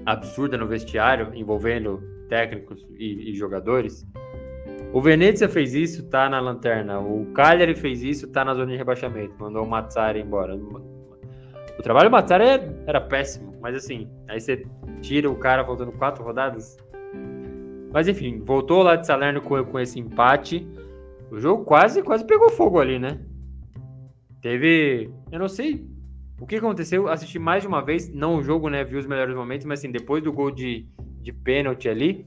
absurda no vestiário envolvendo técnicos e, e jogadores. O Venezia fez isso, tá na lanterna. O Cagliari fez isso, tá na zona de rebaixamento. Mandou o Mazzari embora. O trabalho do era, era péssimo, mas assim, aí você tira o cara voltando quatro rodadas. Mas enfim, voltou lá de Salerno com, com esse empate. O jogo quase, quase pegou fogo ali, né? Teve. Eu não sei o que aconteceu. Assisti mais de uma vez, não o jogo, né? Vi os melhores momentos, mas assim, depois do gol de, de pênalti ali,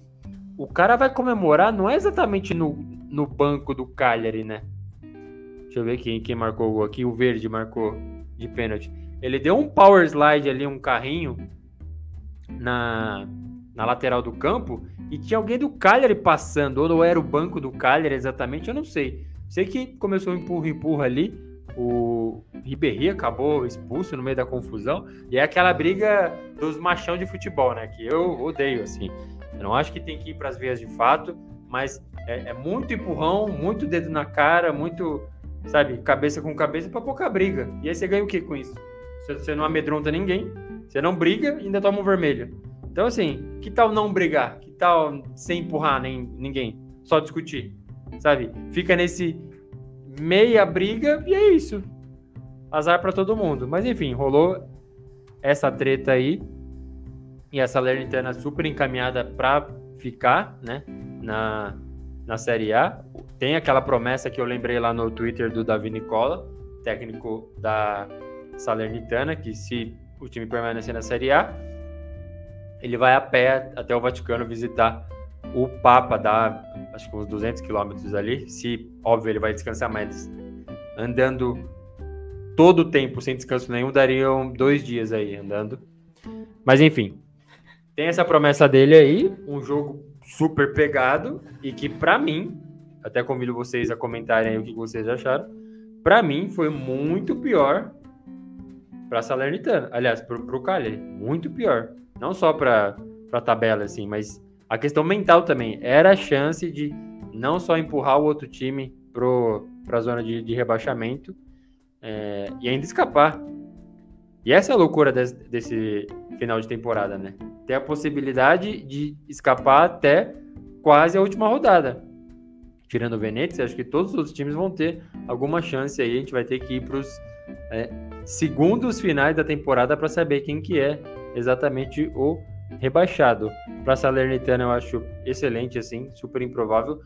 o cara vai comemorar, não é exatamente no, no banco do Cagliari, né? Deixa eu ver quem, quem marcou o gol aqui. O Verde marcou de pênalti. Ele deu um power slide ali, um carrinho na, na lateral do campo e tinha alguém do Cagliari passando, ou era o banco do Cagliari exatamente, eu não sei. Sei que começou um empurra-empurra ali, o Ribéry acabou expulso no meio da confusão, e é aquela briga dos machão de futebol, né, que eu odeio, assim. Eu não acho que tem que ir para as vias de fato, mas é, é, muito empurrão, muito dedo na cara, muito, sabe, cabeça com cabeça para pouca briga. E aí você ganha o que com isso? Você, não amedronta ninguém, você não briga e ainda toma um vermelho. Então, assim, que tal não brigar? Que tal sem empurrar nem, ninguém? Só discutir, sabe? Fica nesse meia briga e é isso. Azar para todo mundo. Mas enfim, rolou essa treta aí. E a Salernitana super encaminhada para ficar, né? Na, na Série A. Tem aquela promessa que eu lembrei lá no Twitter do Davi Nicola, técnico da Salernitana, que se o time permanecer na Série A, ele vai a pé até o Vaticano visitar o Papa, dá acho que uns 200 quilômetros ali. Se, óbvio, ele vai descansar, mas andando todo o tempo sem descanso nenhum, dariam dois dias aí andando. Mas enfim, tem essa promessa dele aí, um jogo super pegado e que para mim, até convido vocês a comentarem o que vocês acharam. Para mim foi muito pior para Salernitana, aliás, para o Cagliari, muito pior. Não só para a tabela, assim, mas a questão mental também. Era a chance de não só empurrar o outro time para a zona de, de rebaixamento é, e ainda escapar. E essa é a loucura desse, desse final de temporada, né? Ter a possibilidade de escapar até quase a última rodada. Tirando o Venezia, acho que todos os outros times vão ter alguma chance aí. A gente vai ter que ir para os é, segundos finais da temporada para saber quem que é exatamente o rebaixado. Para Salernitana eu acho excelente, assim, super improvável.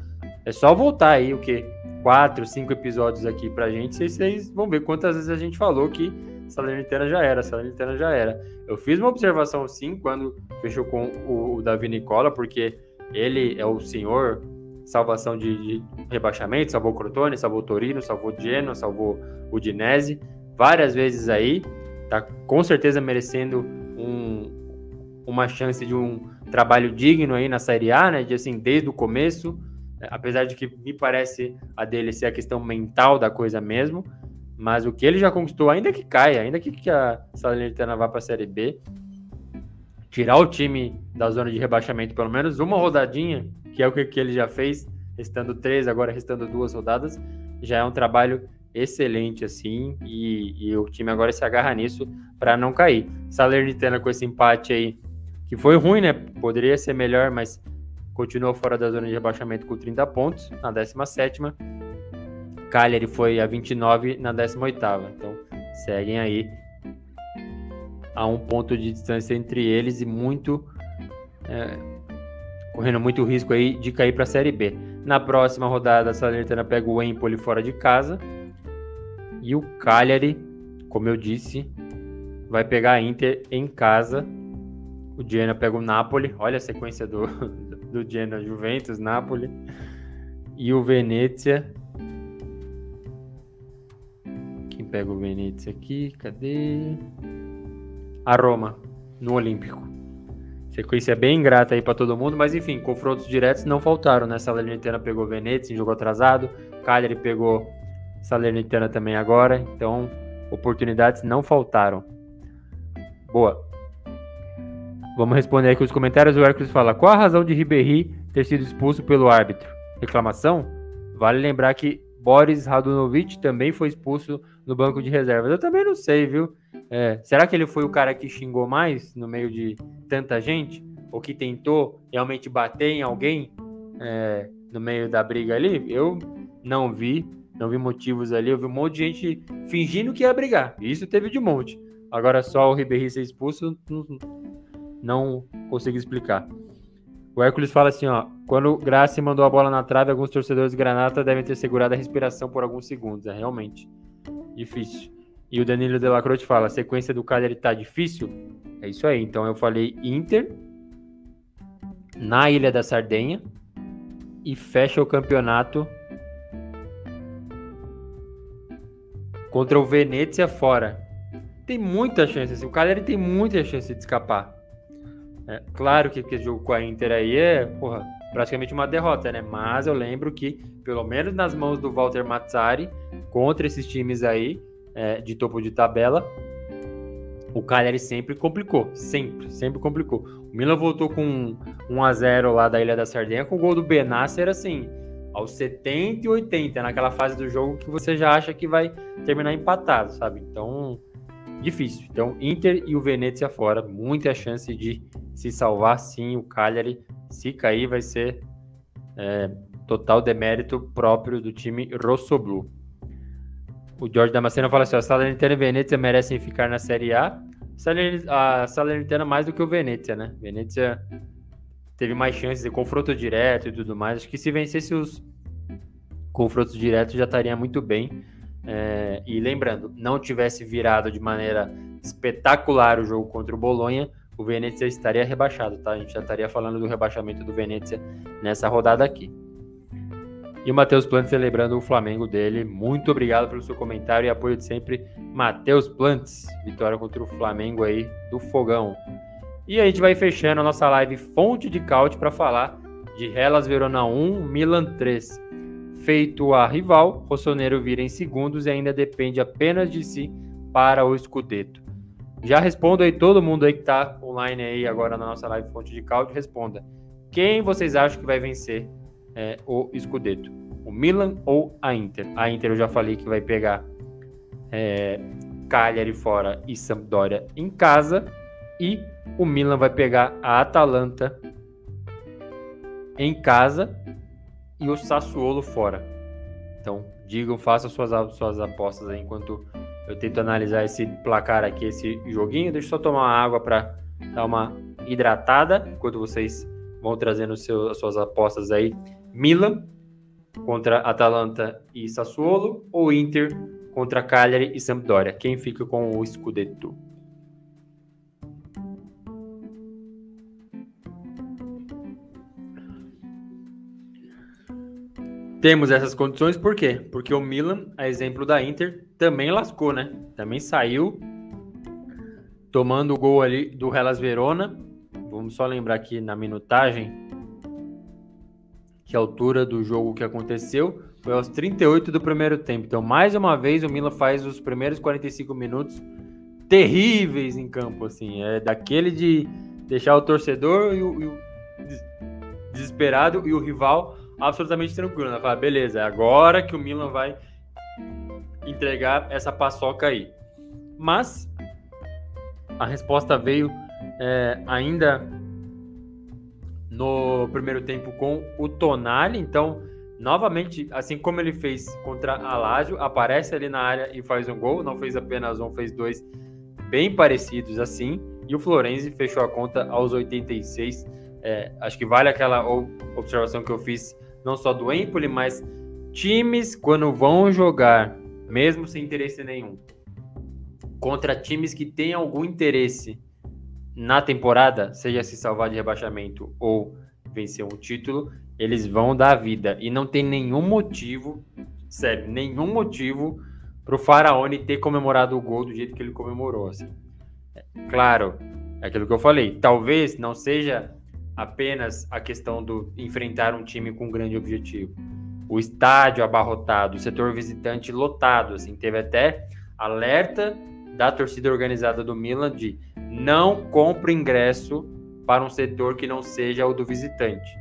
É só voltar aí o que quatro, cinco episódios aqui pra gente, e vocês vão ver quantas vezes a gente falou que Salernitana já era, Salernitana já era. Eu fiz uma observação sim quando fechou com o, Davi Nicola, porque ele é o senhor salvação de, de rebaixamento, salvou Crotone, salvou Torino, salvou Genoa, salvou Udinese, várias vezes aí, tá com certeza merecendo um, uma chance de um trabalho digno aí na Série A, né? De assim, desde o começo, né, apesar de que me parece a dele ser a questão mental da coisa mesmo, mas o que ele já conquistou, ainda que caia, ainda que, a Salernitana vá para a Série B, tirar o time da zona de rebaixamento pelo menos uma rodadinha, que é o que, que ele já fez, restando três, agora restando duas rodadas, já é um trabalho excelente assim e, e o time agora se agarra nisso para não cair. Salernitana com esse empate aí que foi ruim, né? Poderia ser melhor, mas continuou fora da zona de rebaixamento com 30 pontos na 17 Cagliari foi a 29 na 18 Então, seguem aí a um ponto de distância entre eles e muito é, correndo muito risco aí de cair para a Série B. Na próxima rodada, a Salernitana pega o Empoli fora de casa e o Cagliari, como eu disse, vai pegar a Inter em casa o Genoa pega o Napoli. Olha a sequência do, do Genoa, Juventus, Napoli. E o Venezia. Quem pega o Venezia aqui? Cadê? A Roma, no Olímpico. Sequência bem ingrata aí para todo mundo, mas enfim, confrontos diretos não faltaram, né? Salernitana pegou Venezia em jogo atrasado, Cagliari pegou Salernitana também agora, então oportunidades não faltaram. Boa. Vamos responder aqui os comentários. O Hércules fala: Qual a razão de Ribéry ter sido expulso pelo árbitro? Reclamação? Vale lembrar que Boris Radunovic também foi expulso no banco de reservas. Eu também não sei, viu? É, será que ele foi o cara que xingou mais no meio de tanta gente? ou que tentou realmente bater em alguém é, no meio da briga ali, eu não vi, não vi motivos ali, eu vi um monte de gente fingindo que ia brigar, isso teve de monte. Agora só o Ribéry ser expulso, não, não consigo explicar. O Hércules fala assim, ó, quando Graça mandou a bola na trave, alguns torcedores de Granata devem ter segurado a respiração por alguns segundos, é realmente difícil. E o Danilo Delacroix fala, a sequência do Cagliari tá difícil? É isso aí, então eu falei Inter na Ilha da Sardenha e fecha o campeonato contra o Venezia fora. Tem muita chance, assim, o Cagliari tem muita chance de escapar. É, claro que esse jogo com a Inter aí é, porra, praticamente uma derrota, né? Mas eu lembro que, pelo menos nas mãos do Walter Mazzari, contra esses times aí é, de topo de tabela, o Cagliari sempre complicou, sempre, sempre complicou. O Milan voltou com 1 a 0 lá da Ilha da Sardenha com o gol do Benasser assim, aos 70 e 80, naquela fase do jogo que você já acha que vai terminar empatado, sabe? Então, difícil. Então, Inter e o Venezia fora, muita chance de se salvar sim. O Cagliari, se cair, vai ser é, total demérito próprio do time rossoblu. O Jorge Damasceno fala assim: a Salernitana e Venezia merecem ficar na Série A. A Salernitana mais do que o Venezia, né? Venezia teve mais chances de confronto direto e tudo mais. Acho que se vencesse os confrontos diretos já estaria muito bem. É, e lembrando, não tivesse virado de maneira espetacular o jogo contra o Bolonha, o Venezia estaria rebaixado, tá? A gente já estaria falando do rebaixamento do Venezia nessa rodada aqui. E o Matheus Plantes celebrando o Flamengo dele. Muito obrigado pelo seu comentário e apoio de sempre. Matheus Plantes, vitória contra o Flamengo aí do Fogão. E a gente vai fechando a nossa live Fonte de Caute para falar de Hellas Verona 1, Milan 3. Feito a rival, Rossoneiro vira em segundos e ainda depende apenas de si para o Scudetto. Já respondo aí todo mundo aí que está online aí agora na nossa live Fonte de Caute, responda. Quem vocês acham que vai vencer é, o Scudetto? O Milan ou a Inter? A Inter eu já falei que vai pegar é, Cagliari fora e Sampdoria em casa. E o Milan vai pegar a Atalanta em casa e o Sassuolo fora. Então, digam, façam suas, suas apostas aí enquanto eu tento analisar esse placar aqui, esse joguinho. Deixa eu só tomar uma água para dar uma hidratada enquanto vocês vão trazendo seu, as suas apostas aí. Milan contra Atalanta e Sassuolo ou Inter contra Cagliari e Sampdoria? Quem fica com o Scudetto? Temos essas condições por quê? Porque o Milan, a exemplo da Inter, também lascou, né? Também saiu tomando o gol ali do Hellas Verona. Vamos só lembrar aqui na minutagem que a altura do jogo que aconteceu foi aos 38 do primeiro tempo. Então, mais uma vez, o Milan faz os primeiros 45 minutos terríveis em campo, assim. É daquele de deixar o torcedor e o, e o desesperado e o rival absolutamente tranquilo. Né? Fala, beleza, é agora que o Milan vai entregar essa paçoca aí. Mas a resposta veio é, ainda no primeiro tempo com o Tonali. Então, novamente, assim como ele fez contra a Lazio, aparece ali na área e faz um gol. Não fez apenas um, fez dois bem parecidos assim. E o Florenzi fechou a conta aos 86. É, acho que vale aquela observação que eu fiz, não só do Empoli, mas times quando vão jogar, mesmo sem interesse nenhum, contra times que têm algum interesse na temporada, seja se salvar de rebaixamento ou vencer um título, eles vão dar vida. E não tem nenhum motivo, sério, nenhum motivo para o Faraone ter comemorado o gol do jeito que ele comemorou. Assim. É, claro, é aquilo que eu falei. Talvez não seja apenas a questão do enfrentar um time com um grande objetivo. O estádio abarrotado, o setor visitante lotado, assim, teve até alerta da torcida organizada do Milan de não compre ingresso para um setor que não seja o do visitante.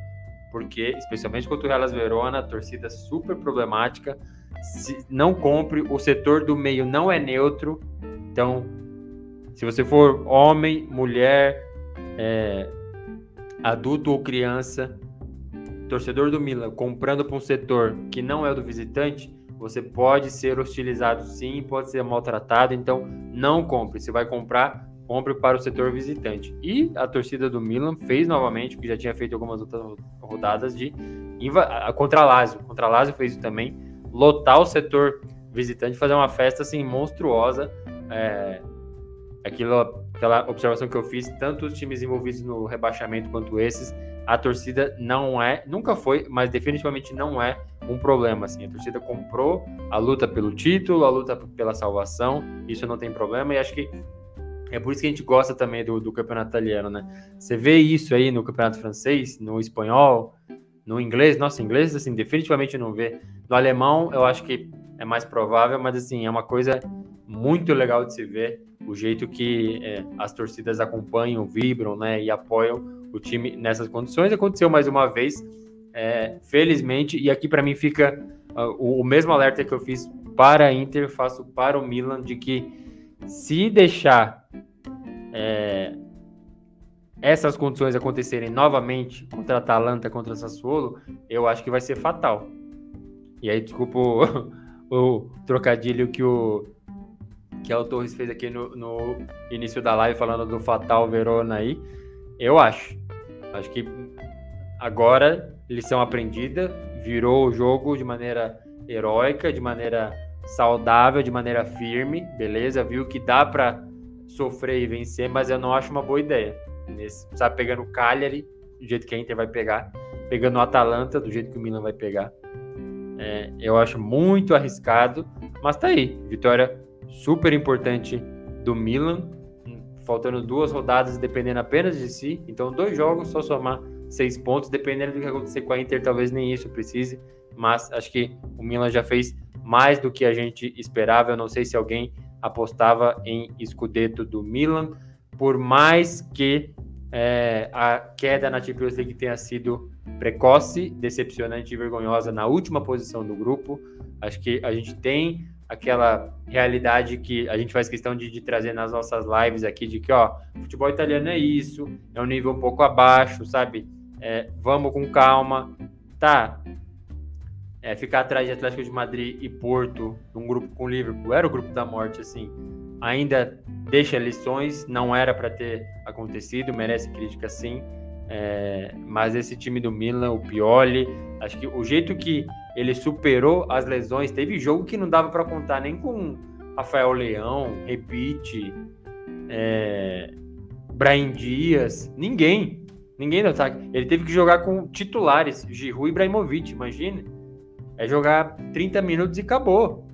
Porque, especialmente contra o Hellas Verona, a torcida é super problemática. Se não compre, o setor do meio não é neutro. Então, se você for homem, mulher, é, adulto ou criança, torcedor do Milan, comprando para um setor que não é do visitante, você pode ser hostilizado sim, pode ser maltratado, então não compre. Se vai comprar, compre para o setor visitante. E a torcida do Milan fez novamente, que já tinha feito algumas outras rodadas de contra Lazio. Contra Lazio fez isso também, lotar o setor visitante, fazer uma festa assim monstruosa. É, aquilo, aquela observação que eu fiz, tanto os times envolvidos no rebaixamento quanto esses, a torcida não é, nunca foi, mas definitivamente não é um problema. Assim, a torcida comprou a luta pelo título, a luta pela salvação, isso não tem problema, e acho que é por isso que a gente gosta também do, do campeonato italiano, né? Você vê isso aí no campeonato francês, no espanhol, no inglês, nossa, inglês, assim, definitivamente não vê. No alemão, eu acho que é mais provável, mas, assim, é uma coisa muito legal de se ver o jeito que é, as torcidas acompanham, vibram, né, e apoiam o time nessas condições. Aconteceu mais uma vez, é, felizmente, e aqui para mim fica uh, o, o mesmo alerta que eu fiz para a Inter, faço para o Milan, de que se deixar é, essas condições acontecerem novamente contra a Atalanta, contra o Sassuolo, eu acho que vai ser fatal. E aí, desculpa o, trocadilho que o que o Torres fez aqui no, no, início da live falando do fatal Verona aí. Eu acho. Acho que agora lição aprendida, virou o jogo de maneira heróica, de maneira saudável, de maneira firme, beleza? Viu que dá para sofrer e vencer, mas eu não acho uma boa ideia. Nesse, sabe, pegando o Cagliari, do jeito que a Inter vai pegar, pegando o Atalanta, do jeito que o Milan vai pegar. É, eu acho muito arriscado, mas tá aí. Vitória super importante do Milan, faltando duas rodadas, dependendo apenas de si. Então, dois jogos, só somar seis pontos, dependendo do que acontecer com a Inter, talvez nem isso precise. Mas acho que o Milan já fez mais do que a gente esperava. Eu não sei se alguém apostava em Scudetto do Milan, por mais que é, a queda na Champions League tenha sido precoce, decepcionante e vergonhosa na última posição do grupo. Acho que a gente tem aquela realidade que a gente faz questão de, de, trazer nas nossas lives aqui, de que, ó, futebol italiano é isso, é um nível um pouco abaixo, sabe? É, vamos com calma. Tá, é, ficar atrás de Atlético de Madrid e Porto, num grupo com Liverpool, era o grupo da morte, assim, ainda deixa lições, não era para ter acontecido, merece crítica sim, é, mas esse time do Milan, o Pioli, acho que o jeito que ele superou as lesões, teve jogo que não dava para contar nem com Rafael Leão, Repite, é, Brian Dias, ninguém, ninguém no ataque. Ele teve que jogar com titulares, Giroud e Ibrahimovic, imagine é jogar 30 minutos e acabou.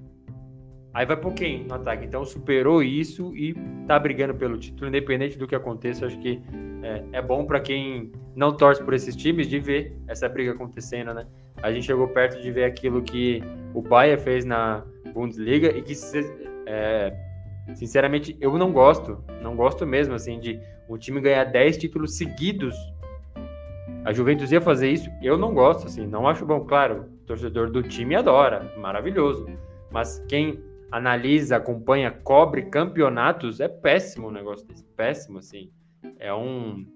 Aí vai por quem no ataque? Então superou isso e tá brigando pelo título, independente do que aconteça. Acho que é, é bom para quem não torce por esses times de ver essa briga acontecendo, né? A gente chegou perto de ver aquilo que o Bayern fez na Bundesliga e que, é, sinceramente, eu não gosto. Não gosto mesmo, assim, de um time ganhar 10 títulos seguidos a Juventus ia fazer isso, eu não gosto, assim, não acho bom. Claro, o torcedor do time adora, maravilhoso. Mas quem analisa, acompanha, cobre campeonatos, é péssimo o negócio desse. Péssimo, assim. É um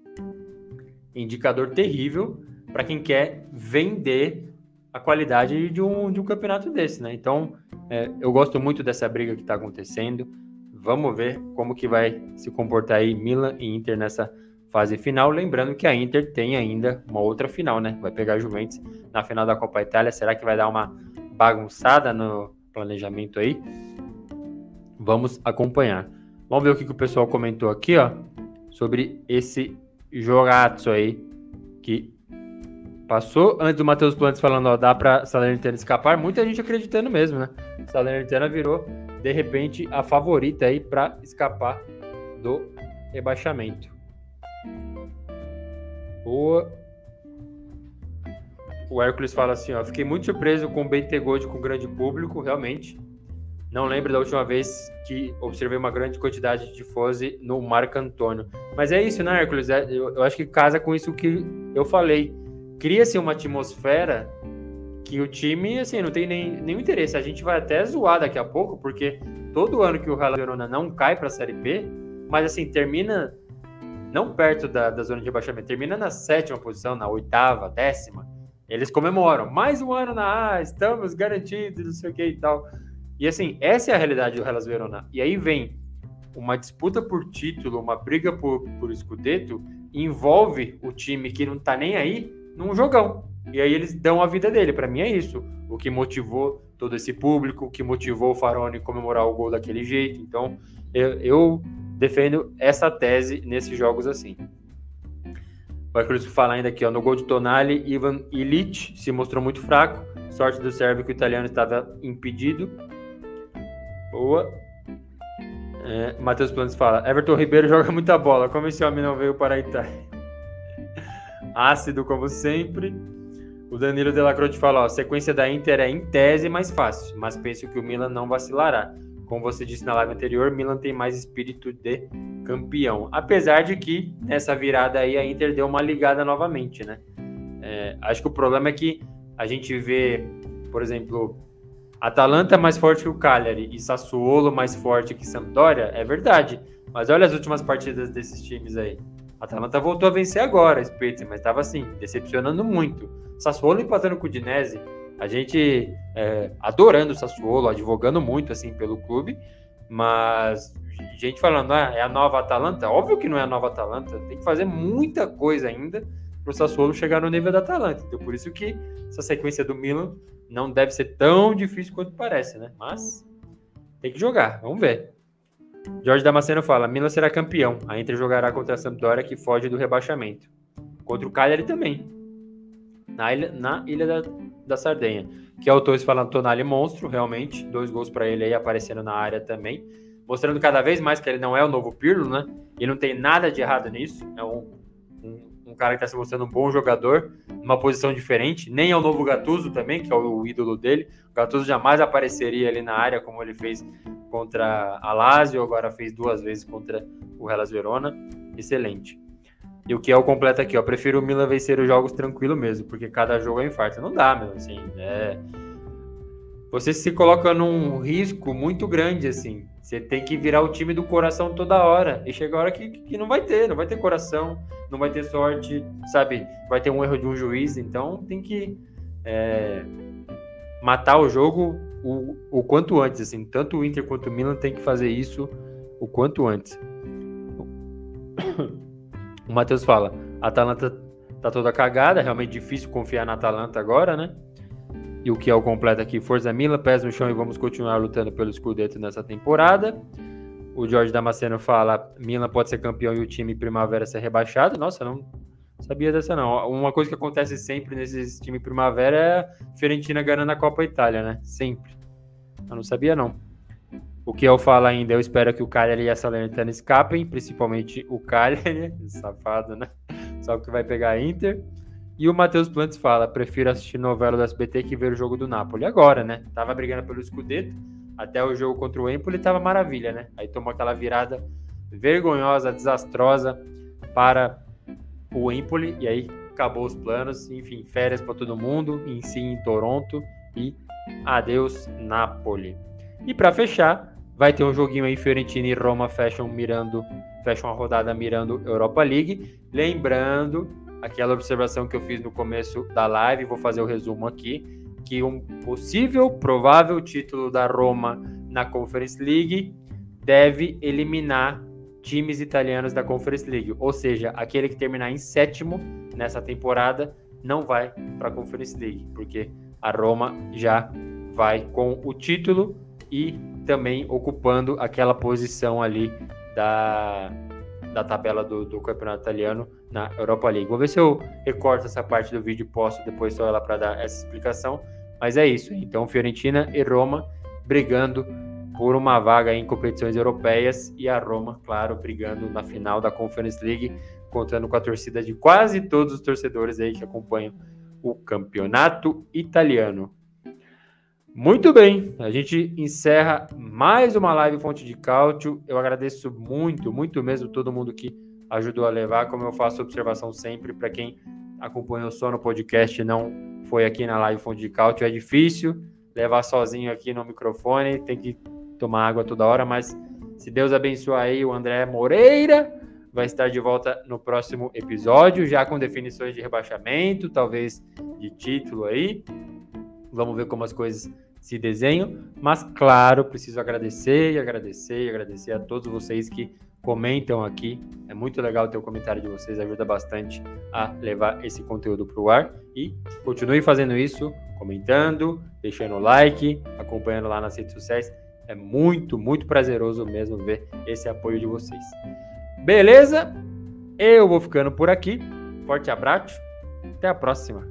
indicador terrível para quem quer vender a qualidade de um, de um campeonato desse, né? Então, é, eu gosto muito dessa briga que está acontecendo. Vamos ver como que vai se comportar aí Milan e Inter nessa fase final. Lembrando que a Inter tem ainda uma outra final, né? Vai pegar a Juventus na final da Copa Itália. Será que vai dar uma bagunçada no planejamento aí? Vamos acompanhar. Vamos ver o que, que o pessoal comentou aqui, ó, sobre esse jogaço aí que passou. Antes do Matheus Plantes falando, ó, dá para Salernitana escapar. Muita gente acreditando mesmo, né? Salernitana virou, de repente, a favorita aí para escapar do rebaixamento. Boa. O Hércules fala assim, ó, fiquei muito surpreso com o Bentegode com grande público, realmente. Não lembro da última vez que observei uma grande quantidade de tifose no Marco Antônio. Mas é isso, né, Hércules? É, eu, eu acho que casa com isso que eu falei. Cria-se uma atmosfera que o time, assim, não tem nem, nenhum interesse. A gente vai até zoar daqui a pouco, porque todo ano que o Real Verona não cai para a Série B, mas assim, termina não perto da, da zona de rebaixamento, termina na sétima posição, na oitava, décima, eles comemoram. Mais um ano na A, estamos garantidos, não sei o que e tal. E assim, essa é a realidade do Hellas Verona. E aí vem uma disputa por título, uma briga por, por escudeto, envolve o time que não tá nem aí num jogão. E aí eles dão a vida dele. Para mim é isso. O que motivou todo esse público, o que motivou o Farone comemorar o gol daquele jeito. Então, eu, eu defendo essa tese nesses jogos assim. Vai Cruz fala ainda aqui, ó, no gol de Tonali, Ivan Illich se mostrou muito fraco. Sorte do sérvio que o italiano estava impedido. Boa. É, Matheus Planos fala: Everton Ribeiro joga muita bola. Como esse homem não veio para a Itália? Ácido, como sempre. O Danilo Delacroce fala: ó, sequência da Inter é em tese mais fácil, mas penso que o Milan não vacilará. Como você disse na live anterior, Milan tem mais espírito de campeão. Apesar de que nessa virada aí a Inter deu uma ligada novamente, né? É, acho que o problema é que a gente vê, por exemplo, Atalanta mais forte que o Cagliari e Sassuolo mais forte que Sampdoria, é verdade. Mas olha as últimas partidas desses times aí. Atalanta voltou a vencer agora, Spezia, mas estava assim, decepcionando muito. Sassuolo empatando com o Dinese, a gente é, adorando o Sassuolo, advogando muito assim pelo clube, mas gente falando, ah, é a nova Atalanta? Óbvio que não é a nova Atalanta, tem que fazer muita coisa ainda para o Sassuolo chegar no nível da Atalanta. Então por isso que essa sequência do Milan não deve ser tão difícil quanto parece, né? Mas tem que jogar, vamos ver. Jorge Damasceno fala: Milan será campeão. A Inter jogará contra a Sampdoria que foge do rebaixamento. Contra o Cagliari também. Na ilha, na ilha da, da Sardenha. Que é o Torres falando Tonali monstro, realmente. Dois gols para ele aí aparecendo na área também. Mostrando cada vez mais que ele não é o novo Pirlo, né? E não tem nada de errado nisso. É um, um um cara que está se mostrando um bom jogador, numa posição diferente. Nem é o novo Gattuso também, que é o ídolo dele. O Gattuso jamais apareceria ali na área como ele fez contra a Lazio, agora fez duas vezes contra o Hellas Verona. Excelente. E o que é o completo aqui, ó. Prefiro o Milan vencer os jogos tranquilo mesmo, porque cada jogo é infarto. Não dá, meu, assim, é você se coloca num risco muito grande, assim. Você tem que virar o time do coração toda hora. E chega a hora que, que não vai ter, não vai ter coração, não vai ter sorte, sabe? Vai ter um erro de um juiz, então tem que é, matar o jogo o, o quanto antes, assim. Tanto o Inter quanto o Milan tem que fazer isso o quanto antes. O Matheus fala: a Atalanta tá toda cagada, realmente difícil confiar na Atalanta agora, né? E o que é o completo aqui? Forza Mila, pés no chão e vamos continuar lutando pelo Scudetto nessa temporada. O Jorge Damasceno fala: Milan pode ser campeão e o time primavera ser rebaixado. Nossa, não sabia dessa não. Uma coisa que acontece sempre nesses time primavera é a Fiorentina ganhando a Copa Itália, né? Sempre. Eu não sabia não. O que eu falo ainda, eu espero que o Cagliari e a Salernitana escapem, principalmente o Cagliari, safado, né? Só que vai pegar a Inter. E o Matheus Plantes fala: prefiro assistir novela do SBT que ver o jogo do Napoli. Agora, né? Tava brigando pelo Scudetto, até o jogo contra o Empoli tava maravilha, né? Aí tomou aquela virada vergonhosa, desastrosa para o Empoli, e aí acabou os planos. Enfim, férias para todo mundo, em si em Toronto, e adeus, Napoli. E para fechar, vai ter um joguinho aí, Fiorentina e Roma fecham mirando, fecham a rodada mirando Europa League. Lembrando aquela observação que eu fiz no começo da live, vou fazer o resumo aqui, que um possível, provável título da Roma na Conference League deve eliminar times italianos da Conference League, ou seja, aquele que terminar em sétimo nessa temporada não vai para a Conference League, porque a Roma já vai com o título e também ocupando aquela posição ali da da tabela do, do, campeonato italiano na Europa League. Vou ver se eu recorto essa parte do vídeo e posto depois só ela para dar essa explicação. Mas é isso. Então, Fiorentina e Roma brigando por uma vaga em competições europeias e a Roma, claro, brigando na final da Conference League, contando com a torcida de quase todos os torcedores aí que acompanham o campeonato italiano. Muito bem, a gente encerra mais uma live Fonte de Cálcio. Eu agradeço muito, muito mesmo todo mundo que ajudou a levar, como eu faço observação sempre para quem acompanhou só no podcast não foi aqui na live Fonte de Cálcio. É difícil levar sozinho aqui no microfone, tem que tomar água toda hora, mas se Deus abençoar aí o André Moreira, vai estar de volta no próximo episódio, já com definições de rebaixamento, talvez de título aí. Vamos ver como as coisas se desenham. Mas, claro, preciso agradecer e agradecer e agradecer a todos vocês que comentam aqui. É muito legal ter o comentário de vocês, ajuda bastante a levar esse conteúdo para o ar. E continue fazendo isso, comentando, deixando o like, acompanhando lá nas redes sociais. É muito, muito prazeroso mesmo ver esse apoio de vocês. Beleza? Eu vou ficando por aqui. Forte abraço. Até a próxima.